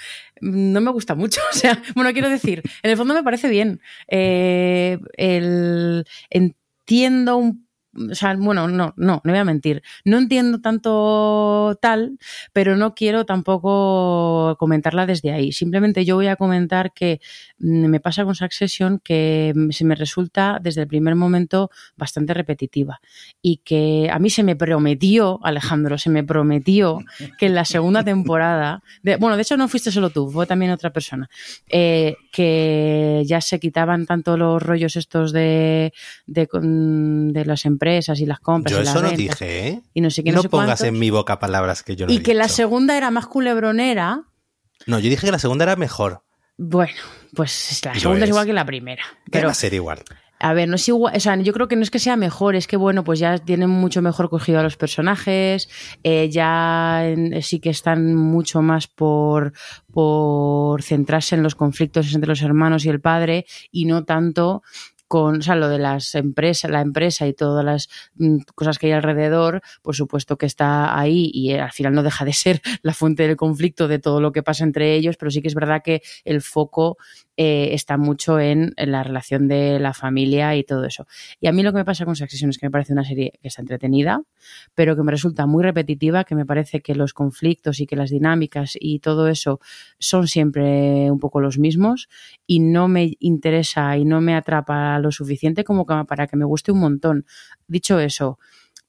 mm, no me gusta mucho. O sea, bueno, quiero decir, en el fondo me parece bien. Eh, el, entiendo un o sea, bueno, no, no, no voy a mentir. No entiendo tanto tal, pero no quiero tampoco comentarla desde ahí. Simplemente yo voy a comentar que mm, me pasa con Succession que se me resulta desde el primer momento bastante repetitiva y que a mí se me prometió, Alejandro, se me prometió que en la segunda temporada, de- bueno, de hecho no fuiste solo tú, fue también otra persona, eh, que ya se quitaban tanto los rollos estos de, de, de las empresas y las compras. Yo y las eso no ventas dije, ¿eh? Y no sé qué, no, No sé pongas cuántos. en mi boca palabras que yo no y he que la segunda era más culebronera. No, yo dije que la segunda era mejor. Bueno, pues la segunda es es. igual que la primera. ¿Qué Pero va a ser igual? A ver, no es igual, o sea, yo creo que no es que sea mejor, es que bueno, pues ya tienen mucho mejor cogido a los personajes, eh, ya en- sí que están mucho más por, por centrarse en los conflictos entre los hermanos y el padre y no tanto con, o sea, lo de las empresas, la empresa y todas las mm, cosas que hay alrededor, por supuesto que está ahí y eh, al final no deja de ser la fuente del conflicto de todo lo que pasa entre ellos, pero sí que es verdad que el foco eh, está mucho en, la relación de la familia y todo eso. Y a mí lo que me pasa con Succession es que me parece una serie que está entretenida, pero que me resulta muy repetitiva, que me parece que los conflictos y que las dinámicas y todo eso son siempre un poco los mismos y no me interesa y no me atrapa lo suficiente como para que me guste un montón. Dicho eso,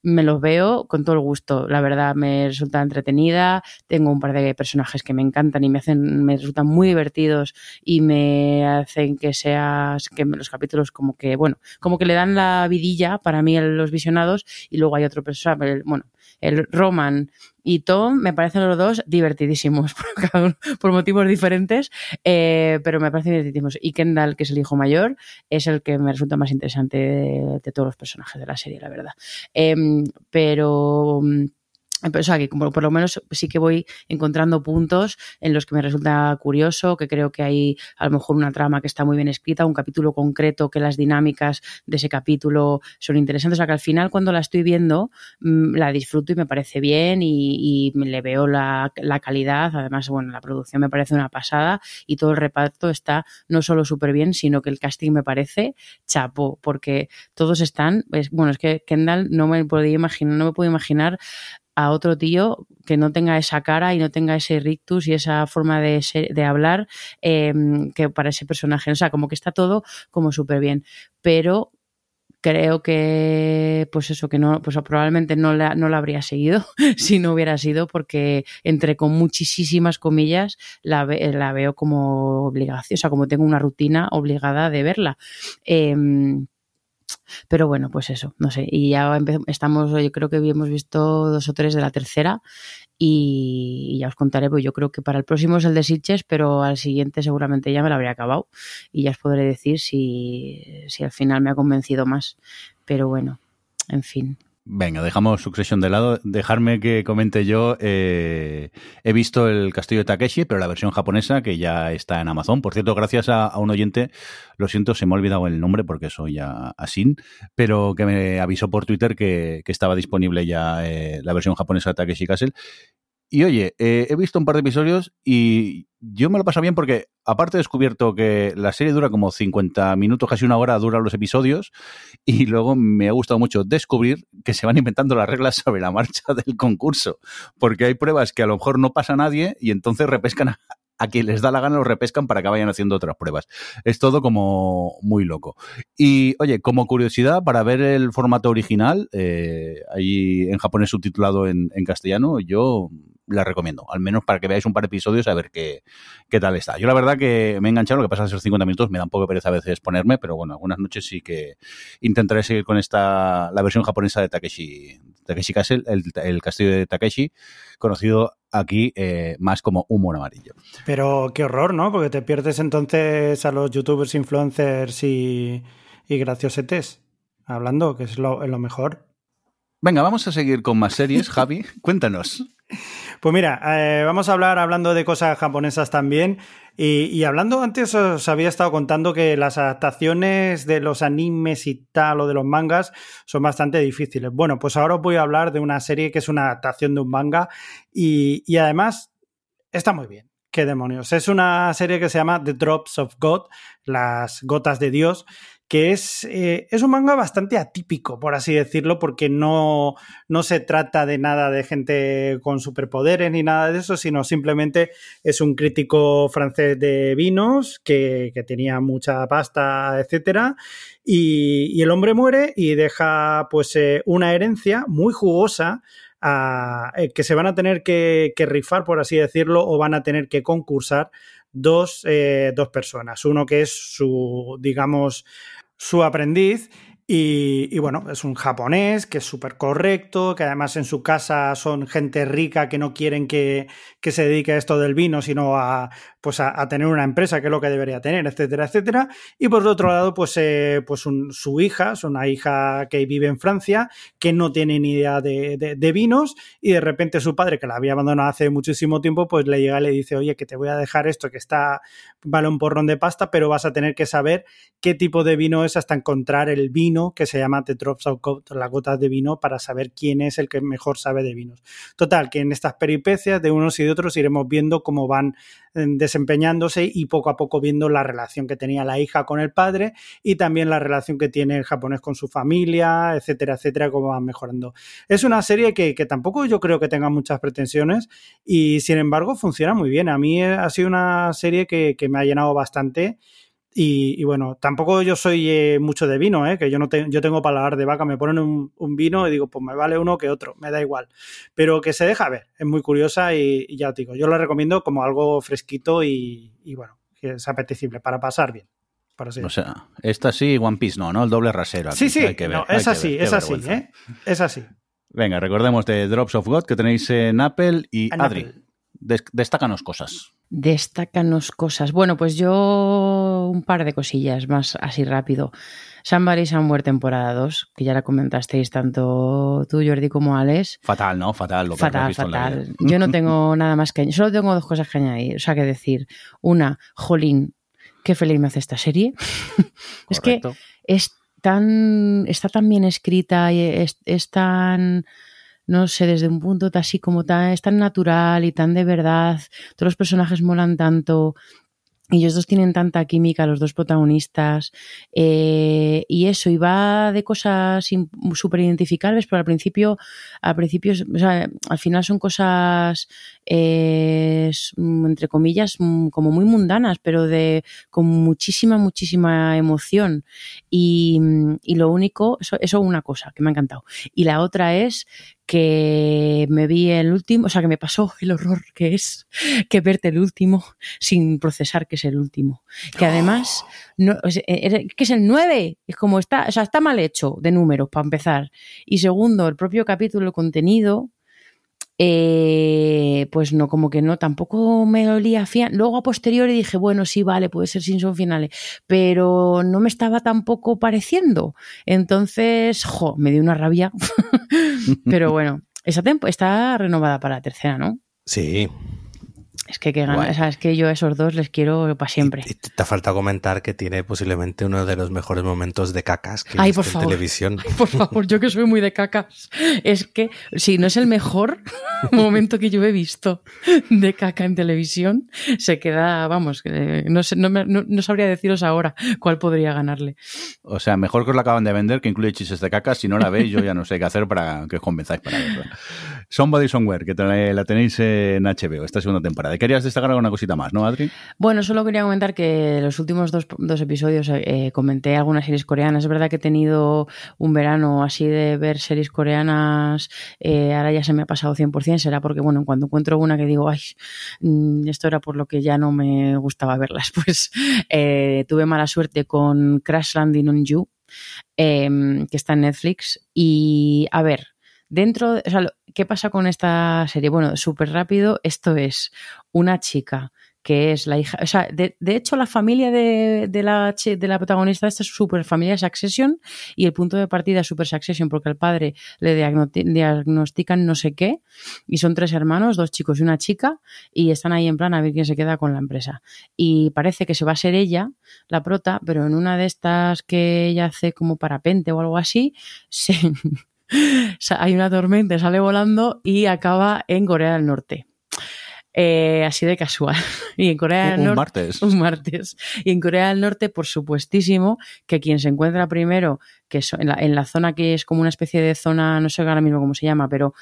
me los veo con todo el gusto. La verdad, me resulta entretenida. Tengo un par de personajes que me encantan y me hacen, me resultan muy divertidos y me hacen que seas, que los capítulos como que, bueno, como que le dan la vidilla para mí a los visionados y luego hay otro personaje, bueno, el Roman y Tom me parecen los dos divertidísimos por, motivos diferentes, eh, pero me parecen divertidísimos. Y Kendall, que es el hijo mayor, es el que me resulta más interesante de, todos los personajes de la serie, la verdad. Em, pero... o sea, que por lo menos sí que voy encontrando puntos en los que me resulta curioso, que creo que hay a lo mejor una trama que está muy bien escrita, un capítulo concreto, que las dinámicas de ese capítulo son interesantes. O sea, que al final cuando la estoy viendo mm, la disfruto y me parece bien y, y le veo la, la calidad. Además, bueno, la producción me parece una pasada y todo el reparto está no solo súper bien, sino que el casting me parece chapo, porque todos están, es- bueno, es que Kendall no me podía imaginar, no me puedo imaginar a otro tío que no tenga esa cara y no tenga ese rictus y esa forma de, ser- de hablar eh, que para ese personaje. O sea, como que está todo como súper bien. Pero creo que, pues eso, que no, pues probablemente no la, no la habría seguido si no hubiera sido porque, entre con muchísimas comillas, la, la veo como obligación, o sea, como tengo una rutina obligada de verla. Em, pero bueno, pues eso, no sé. Y ya estamos, yo creo que hemos visto dos o tres de la tercera y, ya os contaré, pues yo creo que para el próximo es el de Sitges, pero al siguiente seguramente ya me lo habría acabado y ya os podré decir si, si al final me ha convencido más. Pero bueno, en fin. Venga, dejamos Succession de lado. Dejarme que comente yo. eh, he visto el Castillo de Takeshi, pero la versión japonesa que ya está en Amazon. Por cierto, gracias a, un oyente, lo siento, se me ha olvidado el nombre porque soy Asin, pero que me avisó por Twitter que, que estaba disponible ya eh, la versión japonesa de Takeshi Castle. Y oye, eh, he visto un par de episodios y yo me lo paso bien porque, aparte, he descubierto que la serie dura como 50 minutos, casi una hora duran los episodios. Y luego me ha gustado mucho descubrir que se van inventando las reglas sobre la marcha del concurso. Porque hay pruebas que a lo mejor no pasa nadie y entonces repescan a, a quien les da la gana, los repescan para que vayan haciendo otras pruebas. Es todo como muy loco. Y oye, como curiosidad, para ver el formato original, eh, ahí en japonés subtitulado en, en castellano, yo la recomiendo, al menos para que veáis un par de episodios a ver qué, qué tal está. Yo la verdad que me he enganchado, lo que pasa es que esos 50 minutos me da un poco de pereza a veces ponerme, pero bueno, algunas noches sí que intentaré seguir con esta, la versión japonesa de Takeshi, Takeshi Castle, el, el castillo de Takeshi, conocido aquí eh, más como humor amarillo. Pero qué horror, ¿no? Porque te pierdes entonces a los youtubers, influencers y, y graciosetes hablando, que es lo, es lo mejor. Venga, vamos a seguir con más series. Javi, cuéntanos. Pues mira, eh, vamos a hablar hablando de cosas japonesas también. Y, hablando antes, os había estado contando que las adaptaciones de los animes y tal o de los mangas son bastante difíciles. Bueno, pues ahora os voy a hablar de una serie que es una adaptación de un manga y además está muy bien. ¿Qué demonios? Es una serie que se llama The Drops of God, las gotas de Dios que es, eh, es un manga bastante atípico, por así decirlo, porque no, no se trata de nada de gente con superpoderes ni nada de eso, sino simplemente es un crítico francés de vinos que, que tenía mucha pasta, etcétera, y, el hombre muere y deja pues eh, una herencia muy jugosa a, eh, que se van a tener que, rifar, por así decirlo, o van a tener que concursar dos, eh, dos personas. Uno que es su, digamos, su aprendiz y, bueno, es un japonés que es súper correcto, que además en su casa son gente rica que no quieren que, que se dedique a esto del vino, sino a, pues a, a, tener una empresa, que es lo que debería tener, etcétera, etcétera. Y por otro lado, pues, eh, pues un, su hija, es una hija que vive en Francia, que no tiene ni idea de, de, de, vinos, y de repente su padre, que la había abandonado hace muchísimo tiempo, pues le llega y le dice, oye, que te voy a dejar esto, que está, vale un porrón de pasta, pero vas a tener que saber qué tipo de vino es hasta encontrar el vino que se llama The Drops of las gotas de vino, para saber quién es el que mejor sabe de vinos. Total, que en estas peripecias de unos y de otros iremos viendo cómo van desempeñándose y poco a poco viendo la relación que tenía la hija con el padre y también la relación que tiene el japonés con su familia, etcétera, etcétera, cómo van mejorando. Es una serie que, que tampoco yo creo que tenga muchas pretensiones y sin embargo funciona muy bien. A mí ha sido una serie que, que me ha llenado bastante y, y, bueno, tampoco yo soy eh, mucho de vino, ¿eh? que yo no te, yo tengo paladar de vaca, me ponen un, un, vino y digo, pues me vale uno que otro, me da igual. Pero que se deja ver, es muy curiosa y, y ya os digo, yo la recomiendo como algo fresquito y, y, bueno, que es apetecible para pasar bien. Para o sea, esta sí, One Piece no, ¿no? El doble rasero. Aquí. Sí, sí, hay que ver, no, es así, es así, ¿eh? Es así. Venga, recordemos de Drops of God que tenéis en Apple y En Adri. Apple. Destácanos cosas. Destácanos cosas. Bueno, pues yo un par de cosillas más así rápido. Somebody Somewhere temporada 2, que ya la comentasteis tanto tú, Jordi, como Alex. Fatal, ¿no? Fatal. Lo que fatal, visto fatal. Yo no tengo nada más que... Solo tengo dos cosas que añadir, o sea, que decir. Una, jolín, qué feliz me hace esta serie. es que es tan... Está tan bien escrita y es, es tan no sé, desde un punto así como tan, es tan natural y tan de verdad, todos los personajes molan tanto, y ellos dos tienen tanta química, los dos protagonistas, eh, y eso, y va de cosas súper identificables, pero al principio, al principio, o sea, al final son cosas, eh, entre comillas, como muy mundanas, pero de, con muchísima, muchísima emoción. Y, y lo único, eso, eso una cosa que me ha encantado. Y la otra es que me vi el último, o sea, que me pasó el horror que es que verte el último sin procesar que es el último. Que además, no, que es el 9, es como está, o sea, está mal hecho de números para empezar. Y segundo, el propio capítulo, contenido, eh, pues no, como que no, tampoco me olía fian. Luego a posteriori dije, bueno, sí, vale, puede ser sin son finales, pero no me estaba tampoco pareciendo. Entonces, jo, me dio una rabia. pero bueno, esa tempo está renovada para la tercera, ¿no? Sí. Es que, que gana, o sea, es que yo a esos dos les quiero para siempre. Y, y te falta comentar que tiene posiblemente uno de los mejores momentos de cacas que Ay, por en favor. televisión. Ay, por favor, yo que soy muy de cacas. Es que si no es el mejor momento que yo he visto de caca en televisión, se queda, vamos, no, sé, no, me, no, no, sabría deciros ahora cuál podría ganarle. O sea, mejor que os la acaban de vender, que incluye chistes de caca. Si no la veis, yo ya no sé qué hacer para que os convenzáis para verla. Somebody Somewhere, que la tenéis en HBO, esta segunda temporada. Temporada. Querías destacar alguna cosita más, ¿no, Adri? Bueno, solo quería comentar que los últimos dos, episodios eh, comenté algunas series coreanas. Es verdad que he tenido un verano así de ver series coreanas, eh, ahora ya se me ha pasado 100%, será porque, bueno, cuando encuentro una que digo, ay, mm, esto era por lo que ya no me gustaba verlas, pues eh, tuve mala suerte con Crash Landing on You, em, que está en Netflix. Y, a ver, dentro, o ¿qué pasa con esta serie? Bueno, súper rápido, esto es una chica que es la hija, o sea, de, de hecho la familia de, de, la, de la protagonista esta es super familia Succession y el punto de partida es super Succession porque al padre le diagnostican no sé qué y son tres hermanos, dos chicos y una chica y están ahí en plan a ver quién se queda con la empresa y parece que se va a ser ella la prota, pero en una de estas que ella hace como parapente o algo así, se... hay una tormenta, sale volando y acaba en Corea del Norte. Eh, así de casual. Y en Corea del Un Norte. martes. Un martes. Y en Corea del Norte, por supuestísimo, que quien se encuentra primero, que es en la, en la zona que es como una especie de zona, no sé ahora mismo cómo se llama, pero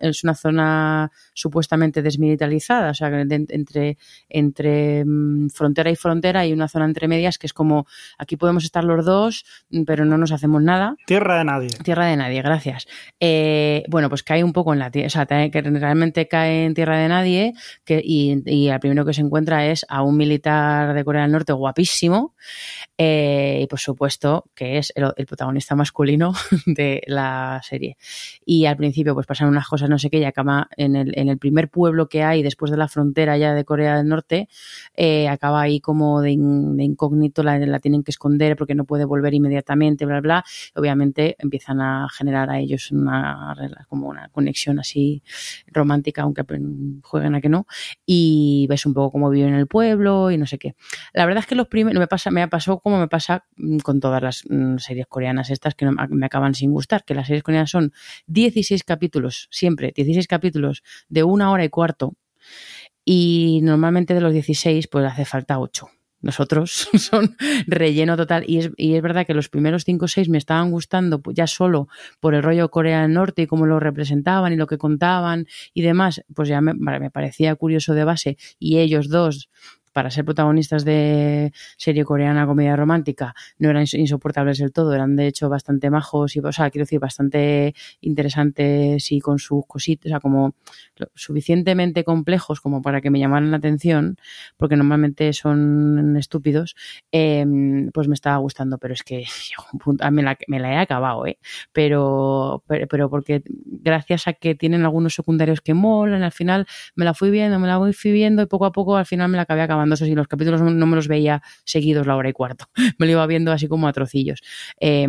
es una zona supuestamente desmilitarizada, o sea, entre, entre mm, frontera y frontera hay una zona entre medias que es como aquí podemos estar los dos, mm, pero no nos hacemos nada. Tierra de nadie. Tierra de nadie, gracias. Eh, bueno, pues cae un poco en la tierra, o sea, que realmente cae en tierra de nadie que, y, y al primero que se encuentra es a un militar de Corea del Norte guapísimo eh, y por supuesto que es el, el protagonista masculino de la serie. Y al principio pues pasan unas cosas no sé qué y acaba en el, en el primer pueblo que hay después de la frontera ya de Corea del Norte, eh, acaba ahí como de, in- de incógnito, la, la tienen que esconder porque no puede volver inmediatamente, bla, bla. Obviamente empiezan a generar a ellos una, como una conexión así romántica, aunque mm, jueguen a que no, y ves un poco cómo viven en el pueblo y no sé qué. La verdad es que los primeros, me pasa, me pasó como me pasa mm, con todas las mm, series coreanas estas que no- me acaban sin gustar, que las series coreanas son 16 capítulos, siempre 16 capítulos de una hora y cuarto, y normalmente de los 16 pues hace falta 8. Nosotros son relleno total. Y es, y es verdad que los primeros 5 o 6 me estaban gustando pues, ya solo por el rollo Corea del Norte y cómo lo representaban y lo que contaban y demás, pues ya me, me parecía curioso de base y ellos dos para ser protagonistas de serie coreana comedia romántica no eran insoportables del todo, eran de hecho bastante majos y, o sea, quiero decir, bastante interesantes y con sus cositas, o sea, como suficientemente complejos como para que me llamaran la atención, porque normalmente son estúpidos, eh, pues me estaba gustando, pero es que ah, me, la, me la he acabado, ¿eh? Pero, pero, pero porque gracias a que tienen algunos secundarios que molan, al final me la fui viendo, me la fui viendo y poco a poco al final me la acabé acabando. Eso sí, los capítulos no me los veía seguidos la hora y cuarto, me lo iba viendo así como a trocillos. Eh,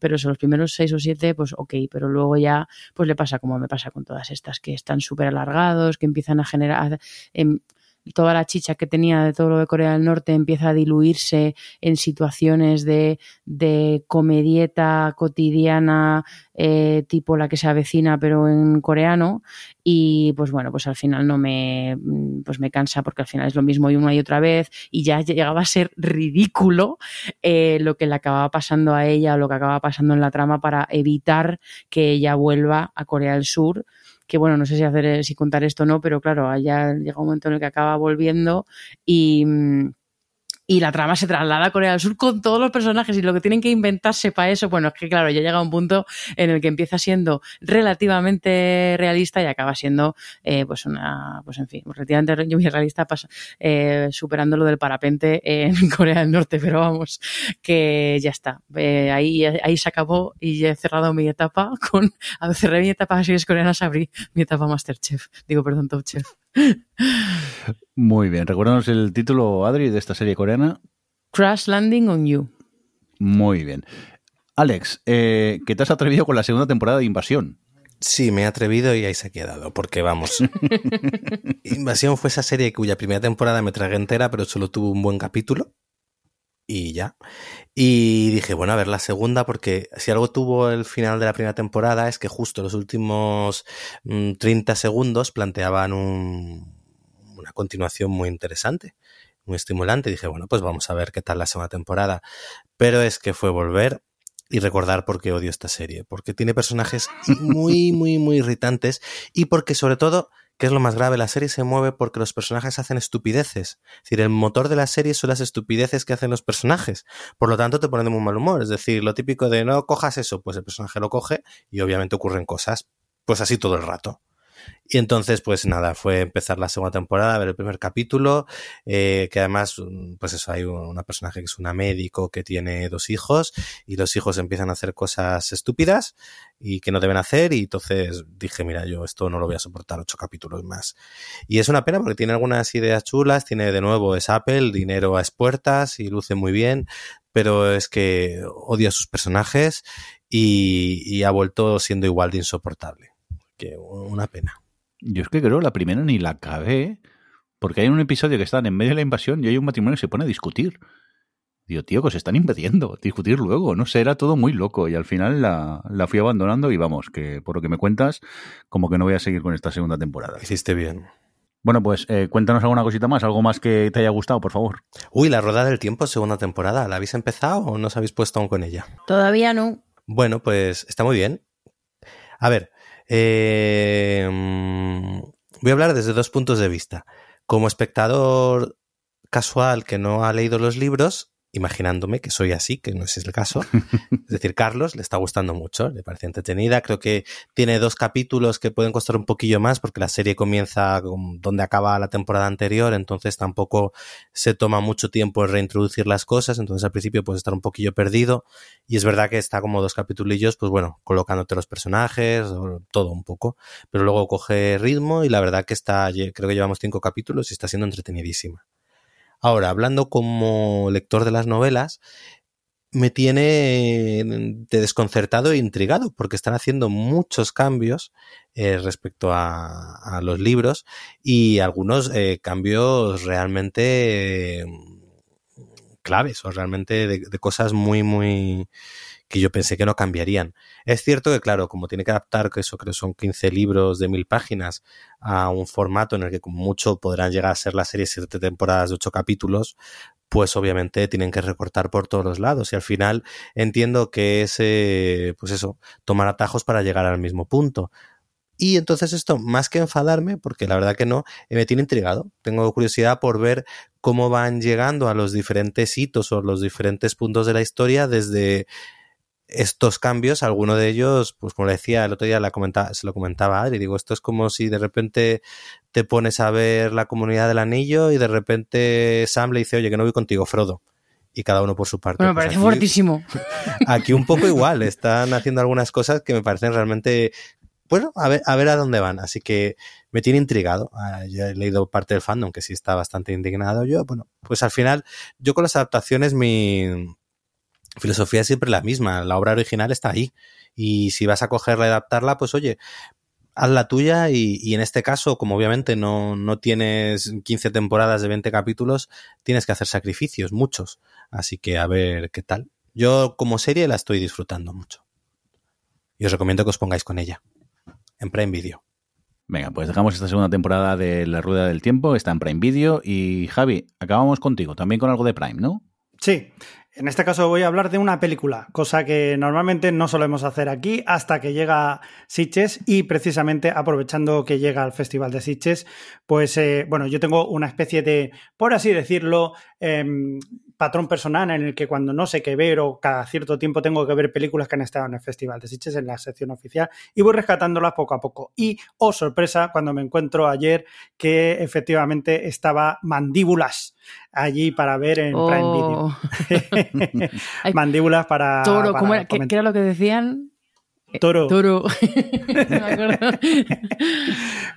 pero eso, los primeros seis o siete, pues ok, pero luego ya pues le pasa como me pasa con todas estas, que están súper alargados, que empiezan a generar... Eh, toda la chicha que tenía de todo lo de Corea del Norte empieza a diluirse en situaciones de, de comedieta cotidiana eh, tipo la que se avecina pero en coreano. Y pues bueno pues al final no me pues me cansa porque al final es lo mismo y una y otra vez y ya llegaba a ser ridículo eh, lo que le acababa pasando a ella o lo que acababa pasando en la trama para evitar que ella vuelva a Corea del Sur que bueno, no sé si hacer si contar esto o no, pero claro, allá llega un momento en el que acaba volviendo y, y la trama se traslada a Corea del Sur con todos los personajes y lo que tienen que inventarse para eso, bueno, es que claro, ya llega un punto en el que empieza siendo relativamente realista y acaba siendo, eh, pues una, pues en fin, relativamente realista, pasa, eh, superando lo del parapente en Corea del Norte, pero vamos, que ya está, eh, ahí, ahí se acabó y he cerrado mi etapa con, cerré mi etapa de series coreanas, abrí mi etapa Masterchef, digo, perdón, Top Chef. Muy bien, recuérdanos el título, Adri, de esta serie coreana. Crash Landing on You. Muy bien. Alex, eh, ¿qué te has atrevido con la segunda temporada de Invasión? Sí, me he atrevido y ahí se ha quedado, porque vamos. Invasión fue esa serie cuya primera temporada me tragué entera, pero solo tuvo un buen capítulo. Y ya. Y dije, bueno, a ver la segunda, porque si algo tuvo el final de la primera temporada es que justo los últimos mmm, 30 segundos planteaban un, una continuación muy interesante, muy estimulante. Y dije, bueno, pues vamos a ver qué tal la segunda temporada. Pero es que fue volver y recordar por qué odio esta serie. Porque tiene personajes muy, muy, muy irritantes y porque sobre todo ¿qué es lo más grave? La serie se mueve porque los personajes hacen estupideces. Es decir, el motor de la serie son las estupideces que hacen los personajes. Por lo tanto, te ponen de muy mal humor. Es decir, lo típico de no cojas eso, pues el personaje lo coge y obviamente ocurren cosas. Pues así todo el rato. Y entonces, pues nada, fue empezar la segunda temporada, ver el primer capítulo, eh, que además, mm, pues eso, hay una personaje que es una médico que tiene dos hijos y los hijos empiezan a hacer cosas estúpidas y que no deben hacer y entonces dije, mira, yo esto no lo voy a soportar ocho capítulos más. Y es una pena porque tiene algunas ideas chulas, tiene de nuevo, es Apple, dinero a expuertas y luce muy bien, pero es que odia a sus personajes y, y ha vuelto siendo igual de insoportable. Que una pena. Yo es que creo la primera ni la acabé, porque hay un episodio que están en medio de la invasión y hay un matrimonio que se pone a discutir. Digo, tío, que os están invadiendo, discutir luego, no sé, era todo muy loco y al final la, la fui abandonando y vamos, que por lo que me cuentas, como que no voy a seguir con esta segunda temporada. Hiciste bien. Bueno, pues eh, cuéntanos alguna cosita más, algo más que te haya gustado, por favor. Uy, la Rueda del Tiempo, segunda temporada. ¿La habéis empezado o no os habéis puesto aún con ella? Todavía no. Bueno, pues está muy bien. A ver, eh, mm, voy a hablar desde dos puntos de vista. Como espectador casual que no ha leído los libros, imaginándome que soy así, que no es el caso. Es decir, Carlos le está gustando mucho, le parece entretenida. Creo que tiene dos capítulos que pueden costar un poquillo más porque la serie comienza con donde acaba la temporada anterior, entonces tampoco se toma mucho tiempo en reintroducir las cosas, entonces al principio puedes estar un poquillo perdido y es verdad que está como dos capitulillos, pues bueno, colocándote los personajes, todo un poco, pero luego coge ritmo y la verdad que está, creo que llevamos cinco capítulos y está siendo entretenidísima. Ahora, hablando como lector de las novelas, me tiene de desconcertado e intrigado porque están haciendo muchos cambios eh, respecto a, los libros y algunos eh, cambios realmente eh, claves o realmente de, cosas muy, muy que yo pensé que no cambiarían. Es cierto que, claro, como tiene que adaptar, que eso creo son 15 libros de mil páginas a un formato en el que como mucho podrán llegar a ser la serie siete temporadas de ocho capítulos, pues obviamente tienen que recortar por todos los lados y al final entiendo que es, eh, pues eso, tomar atajos para llegar al mismo punto. Y entonces esto, más que enfadarme, porque la verdad que no, eh, me tiene intrigado. Tengo curiosidad por ver cómo van llegando a los diferentes hitos o los diferentes puntos de la historia desde estos cambios, alguno de ellos, pues como le decía el otro día, la comentaba, se lo comentaba a Adri, digo, esto es como si de repente te pones a ver la comunidad del anillo y de repente Sam le dice, oye, que no voy contigo, Frodo. Y cada uno por su parte. Bueno, me parece aquí, fuertísimo. Aquí un poco igual, están haciendo algunas cosas que me parecen realmente, bueno, a ver, a ver a dónde van. Así que me tiene intrigado. Ah, yo he leído parte del fandom que sí está bastante indignado. Yo, bueno, pues al final, yo con las adaptaciones, mi, filosofía es siempre la misma, la obra original está ahí. Y si vas a cogerla y adaptarla, pues oye, haz la tuya y, y, en este caso, como obviamente no, no tienes 15 temporadas de 20 capítulos, tienes que hacer sacrificios, muchos. Así que a ver qué tal. Yo como serie la estoy disfrutando mucho. Y os recomiendo que os pongáis con ella. En Prime Video. Venga, pues dejamos esta segunda temporada de La Rueda del Tiempo, está en Prime Video. Y Javi, acabamos contigo, también con algo de Prime, ¿no? Sí, en este caso voy a hablar de una película, cosa que normalmente no solemos hacer aquí hasta que llega Sitges y precisamente aprovechando que llega al Festival de Sitges, pues eh, bueno, yo tengo una especie de, por así decirlo, eh, patrón personal en el que cuando no sé qué ver o cada cierto tiempo tengo que ver películas que han estado en el Festival de Sitges en la sección oficial y voy rescatándolas poco a poco. Y, oh sorpresa, cuando me encuentro ayer que efectivamente estaba Mandíbulas allí para ver en Oh. Prime Video. Mandíbulas para... Toro, para ¿cómo era? ¿Qué, comentar. qué era lo que decían? Toro. Toro. No me acuerdo.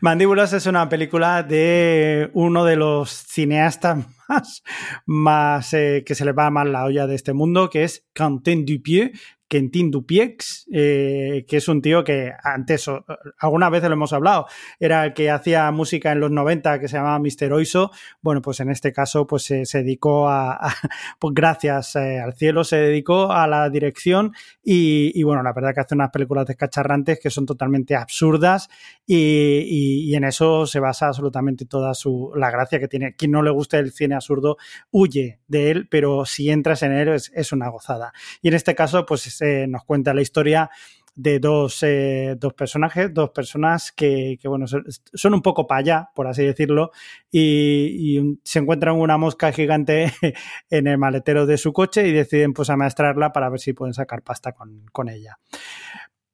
Mandíbulas es una película de uno de los cineastas más, más eh, que se le va más la olla de este mundo, que es Quentin Dupieux, Quentin Dupieux, eh, que es un tío que antes, algunas veces lo hemos hablado, era el que hacía música en los 90 que se llamaba Mr. Oiso. Bueno, pues en este caso, pues eh, se dedicó a, pues gracias eh, al cielo, se dedicó a la dirección y, bueno, la verdad que hace unas películas descacharrantes que son totalmente absurdas y, en eso se basa absolutamente toda su, la gracia que tiene. Quien no le guste el cine absurdo huye de él, pero si entras en él es, es una gozada. Y en este caso, pues eh, nos cuenta la historia de dos, eh, dos personajes, dos personas que, bueno, son, un poco para allá, por así decirlo, y, se encuentran una mosca gigante en el maletero de su coche y deciden pues amaestrarla para ver si pueden sacar pasta con, con ella.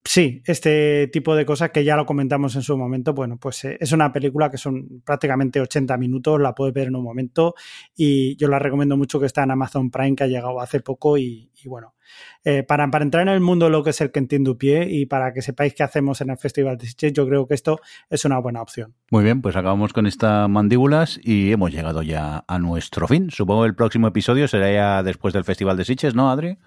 Sí, este tipo de cosas que ya lo comentamos en su momento, bueno, pues eh, es una película que son prácticamente 80 minutos, la puedes ver en un momento y yo la recomiendo mucho que está en Amazon Prime, que ha llegado hace poco y bueno, eh, para, para, entrar en el mundo de lo que es el que entiendo pie y para que sepáis qué hacemos en el Festival de Sitges, yo creo que esto es una buena opción. Muy bien, pues acabamos con estas mandíbulas y hemos llegado ya a nuestro fin. Supongo que el próximo episodio será ya después del Festival de Sitges, ¿no, Adri?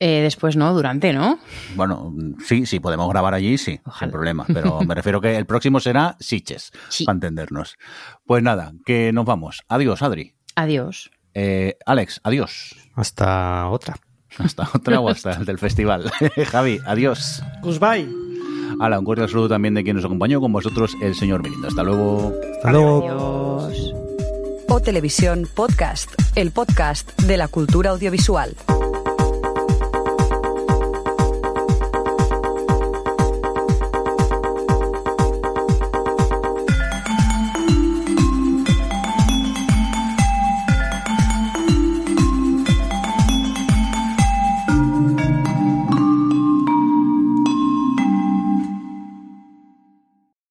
Eh, después no, durante, ¿no? Bueno, sí, sí, podemos grabar allí, sí, Ojalá. sin problema. Pero me refiero que el próximo será Sitges, sí. para entendernos. Pues nada, que nos vamos. Adiós, Adri. Adiós. Eh, Alex, adiós. Hasta otra. Hasta otra o hasta el del festival. Javi, adiós. Goodbye. Hala, un cordial saludo también de quien nos acompañó con vosotros, el señor Mirindo. Hasta luego. Hasta luego. Adiós. O Televisión Podcast, el podcast de la cultura audiovisual.